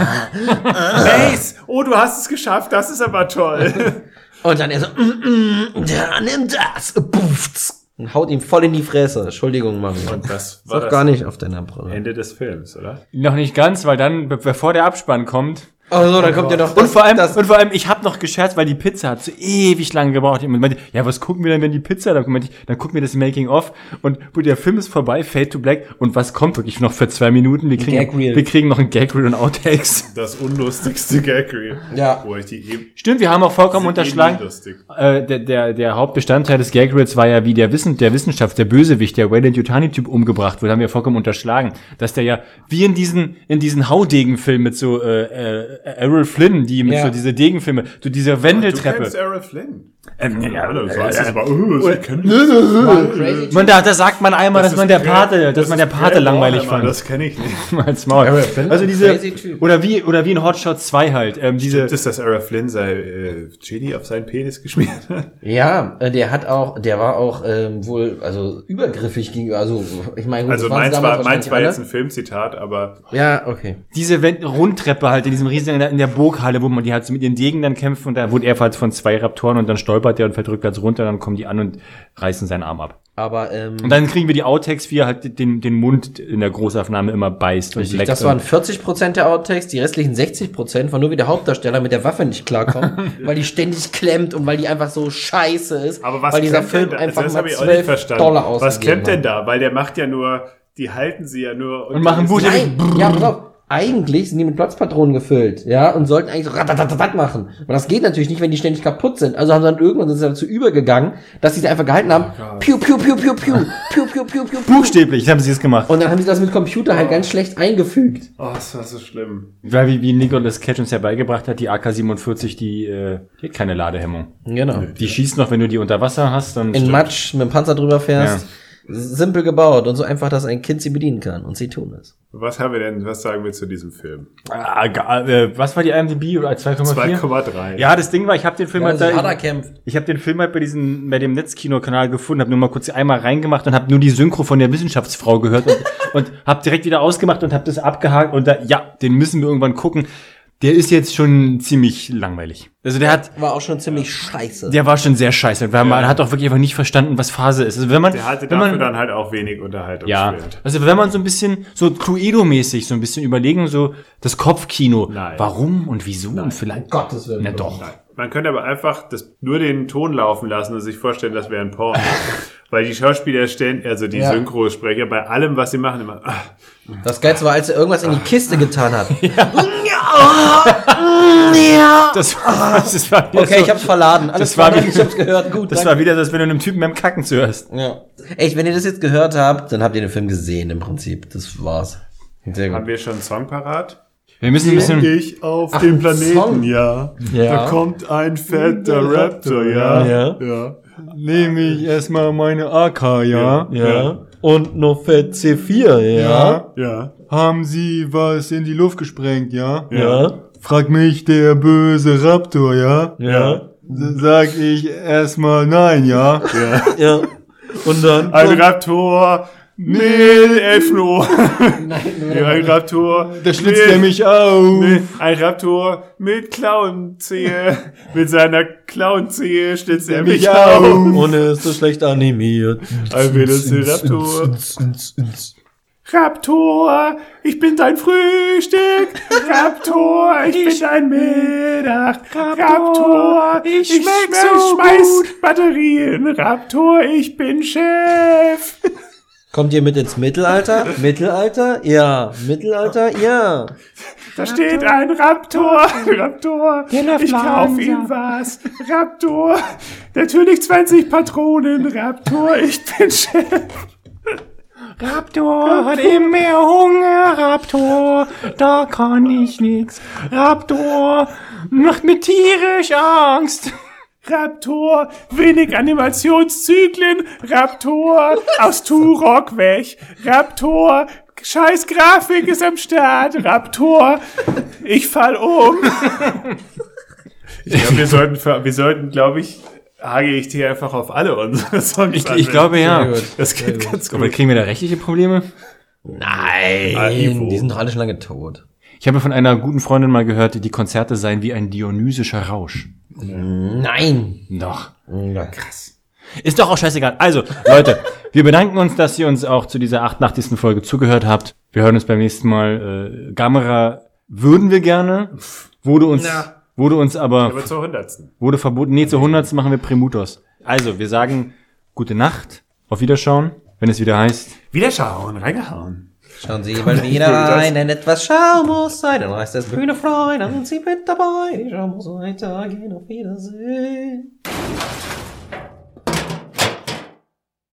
Mace, oh, du hast es geschafft, das ist aber toll. Und dann er so, mm, mm, ja, nimm das. Puff, und haut ihm voll in die Fresse. Entschuldigung, Mann. Und das Ist war doch das gar nicht auf deiner Brille. Ende des Films, oder? Noch nicht ganz, weil dann, be- bevor der Abspann kommt, Also, dann kommt ja noch Und vor allem, das, und vor allem, ich habe noch gescherzt, weil die Pizza hat so ewig lange gebraucht. Und meinte, ja, was gucken wir denn, wenn die Pizza da kommt? Dann gucken wir das Making of und gut, der Film ist vorbei, Fade to Black. Und was kommt wirklich noch für zwei Minuten? Wir kriegen, wir kriegen noch ein Gag Reel und Outtakes. Das unlustigste Gag Reel. Ja. Wo ich die eben. Stimmt, wir haben auch vollkommen unterschlagen. eh lustig. Äh, der, der, der Hauptbestandteil des Gag Reels war ja, wie der Wissen, der Wissenschaft, der Bösewicht, der Wayland Yutani Typ umgebracht wurde, haben wir vollkommen unterschlagen, dass der ja wie in diesen in diesen Haudegen-Filmen mit so äh, äh, Errol Flynn, die mit Ja. so diese Degenfilme, so diese Du Wendeltreppe. kennst Errol Flynn. Ähm, ja, Ja, das äh, weiß ich äh, aber. Oh, sie kennen crazy man, da, da sagt man einmal, Das dass man der Pate, dass das man der Pate langweilig fand. Das kenne ich nicht. Als Maul. Flynn Also diese oder wie oder wie in Hot Shots 2 halt, ähm, diese Gibt es, dass Errol Flynn sei äh, Chili auf seinen Penis geschmiert hat? Ja, äh, der hat auch, der war auch ähm, wohl, also übergriffig gegenüber, also ich meine, gut, Also das meins war, meins war jetzt ein Filmzitat, aber Ja, okay. diese Wen- Rundtreppe halt in diesem riesigen, in der Burghalle, wo man die halt so mit ihren Degen dann kämpft und da wurde er halt von zwei Raptoren und dann stolpert der und fällt rückwärts runter, dann kommen die an und reißen seinen Arm ab. Aber ähm, Und dann kriegen wir die Outtakes, wie er halt den, den Mund in der Großaufnahme immer beißt und richtig, leckt. das waren 40% der Outtakes, die restlichen 60% war nur wie der Hauptdarsteller mit der Waffe nicht klarkommt, weil die ständig klemmt und weil die einfach so scheiße ist, Aber was weil dieser klemmt Film denn da? einfach das mal habe ich auch nicht 12 verstanden. Dollar Was ausgegeben klemmt denn da? Weil der macht ja nur, die halten sie ja nur Und machen Buch. buchstäblich- Nein, ja, pass auf. Eigentlich sind die mit Platzpatronen gefüllt, ja, und sollten eigentlich so ratatatatat machen. Aber das geht natürlich nicht, wenn die ständig kaputt sind. Also haben sie dann irgendwann sind sie dazu übergegangen, dass sie sie einfach gehalten haben. Piu, piu, piu, piu, piu, piu, piu, piu, piu, piu. Buchstäblich haben sie es gemacht. Und dann haben sie das mit Computer halt ganz schlecht eingefügt. Oh, das war so schlimm. Weil wie, wie Nicholas Cage uns ja beigebracht hat, die AK-47, die, äh, die hat keine Ladehemmung. Genau. Die schießt noch, wenn du die unter Wasser hast, dann In Matsch mit dem Panzer drüber fährst. Simpel gebaut und so einfach, dass ein Kind sie bedienen kann. Und sie tun es. Was haben wir denn, was sagen wir zu diesem Film? Ah, äh, was war die IMDb oder 2,4? 2,3. Ja, das Ding war, ich habe den Film Ja, halt da, kämpft. ich habe den Film halt bei diesem bei dem Netzkino-Kanal gefunden, habe nur mal kurz einmal reingemacht und habe nur die Synchro von der Wissenschaftsfrau gehört und, und habe direkt wieder ausgemacht und habe das abgehakt und da, ja, den müssen wir irgendwann gucken. Der ist jetzt schon ziemlich langweilig. Also der hat War auch schon ziemlich scheiße. der war schon sehr scheiße, weil man hat auch wirklich einfach nicht verstanden, was Phase ist. Also wenn man Der hatte wenn dafür man, dann halt auch wenig Unterhaltung. ja, also wenn man so ein bisschen so Cluedo-mäßig so ein bisschen überlegen, so das Kopfkino, Nein. warum und wieso und vielleicht Gottes Willen. Na doch. Man könnte aber einfach das, nur den Ton laufen lassen und sich vorstellen, das wäre ein Porno. Weil die Schauspieler stellen, also die Ja. Synchrosprecher, bei allem, was sie machen, immer, ah, Das Geilste war, als er irgendwas in die Kiste getan hat. Das, das war wieder Okay, so, ich hab's verladen. Alles Das war klar, wie- ich hab's gehört. Gut. das danke. war wieder das, wenn du einem Typen beim Kacken zuhörst. ja. Echt, wenn ihr das jetzt gehört habt, dann habt ihr den Film gesehen im Prinzip. Das war's. Sehr haben gut. wir schon einen Song parat? Wir müssen ein bisschen Ich auf Ach, dem Planeten, ja. Ja. Da kommt ein fetter Raptor, ja. Ja. ja. nehme ich erstmal meine AK, ja. Ja. Und noch Fett C4, ja. Ja. Haben Sie was in die Luft gesprengt, ja? Ja. Frag mich der böse Raptor, ja? Ja. Sag ich erstmal nein, ja? Ja. Und dann. Ein Raptor mit Elfenohr. Ja, ein Raptor. Da schlitzt mit- er mich auf. mit- Ein Raptor mit Klauenzehe. mit seiner Klauenzehe schlitzt er mich mich auf. auf. Und er ist so schlecht animiert. Ein Velociraptor. Raptor, ich bin dein Frühstück. Raptor, ich, bin dein Mittag. Raptor, ich, schmeck so schmeiß Batterien. Raptor, ich bin Chef. Kommt ihr mit ins Mittelalter? Mittelalter? Ja. Mittelalter? Ja. Da steht ein Raptor. Raptor, ich kauf ihm was. Raptor, natürlich 20 Patronen. Raptor, ich bin Chef. Raptor hat immer Hunger, Raptor, da kann ich nix. Raptor macht mir tierisch Angst. Raptor, wenig Animationszyklen. Raptor, aus Turok weg. Raptor, scheiß Grafik ist am Start. Raptor, ich fall um. Ich glaube, wir sollten, wir sollten, glaube ich, HGXT einfach auf alle unsere Songs Ich, ich glaube ja. Das geht ganz Aber gut. kriegen wir da rechtliche Probleme? Nein. Die sind doch alle schon lange tot. Ich habe von einer guten Freundin mal gehört, die Konzerte seien wie ein dionysischer Rausch. Nein. Doch. Ja, krass. Ist doch auch scheißegal. Also, Leute, wir bedanken uns, dass ihr uns auch zu dieser 88. Folge zugehört habt. Wir hören uns beim nächsten Mal. Äh, Gamera würden wir gerne. Wurde uns, Na. Wurde uns aber, Aber zur hundertsten. wurde verboten. Nee, zur 100. machen wir Primutos. Also, wir sagen gute Nacht, auf Wiederschauen, wenn es wieder heißt. Wiederschauen, reingehauen. Schauen Sie mal wieder rein, denn etwas Schau muss sein, dann reißt das Bühne frei, dann sind Sie mit dabei, die Schau muss weitergehen, auf Wiedersehen.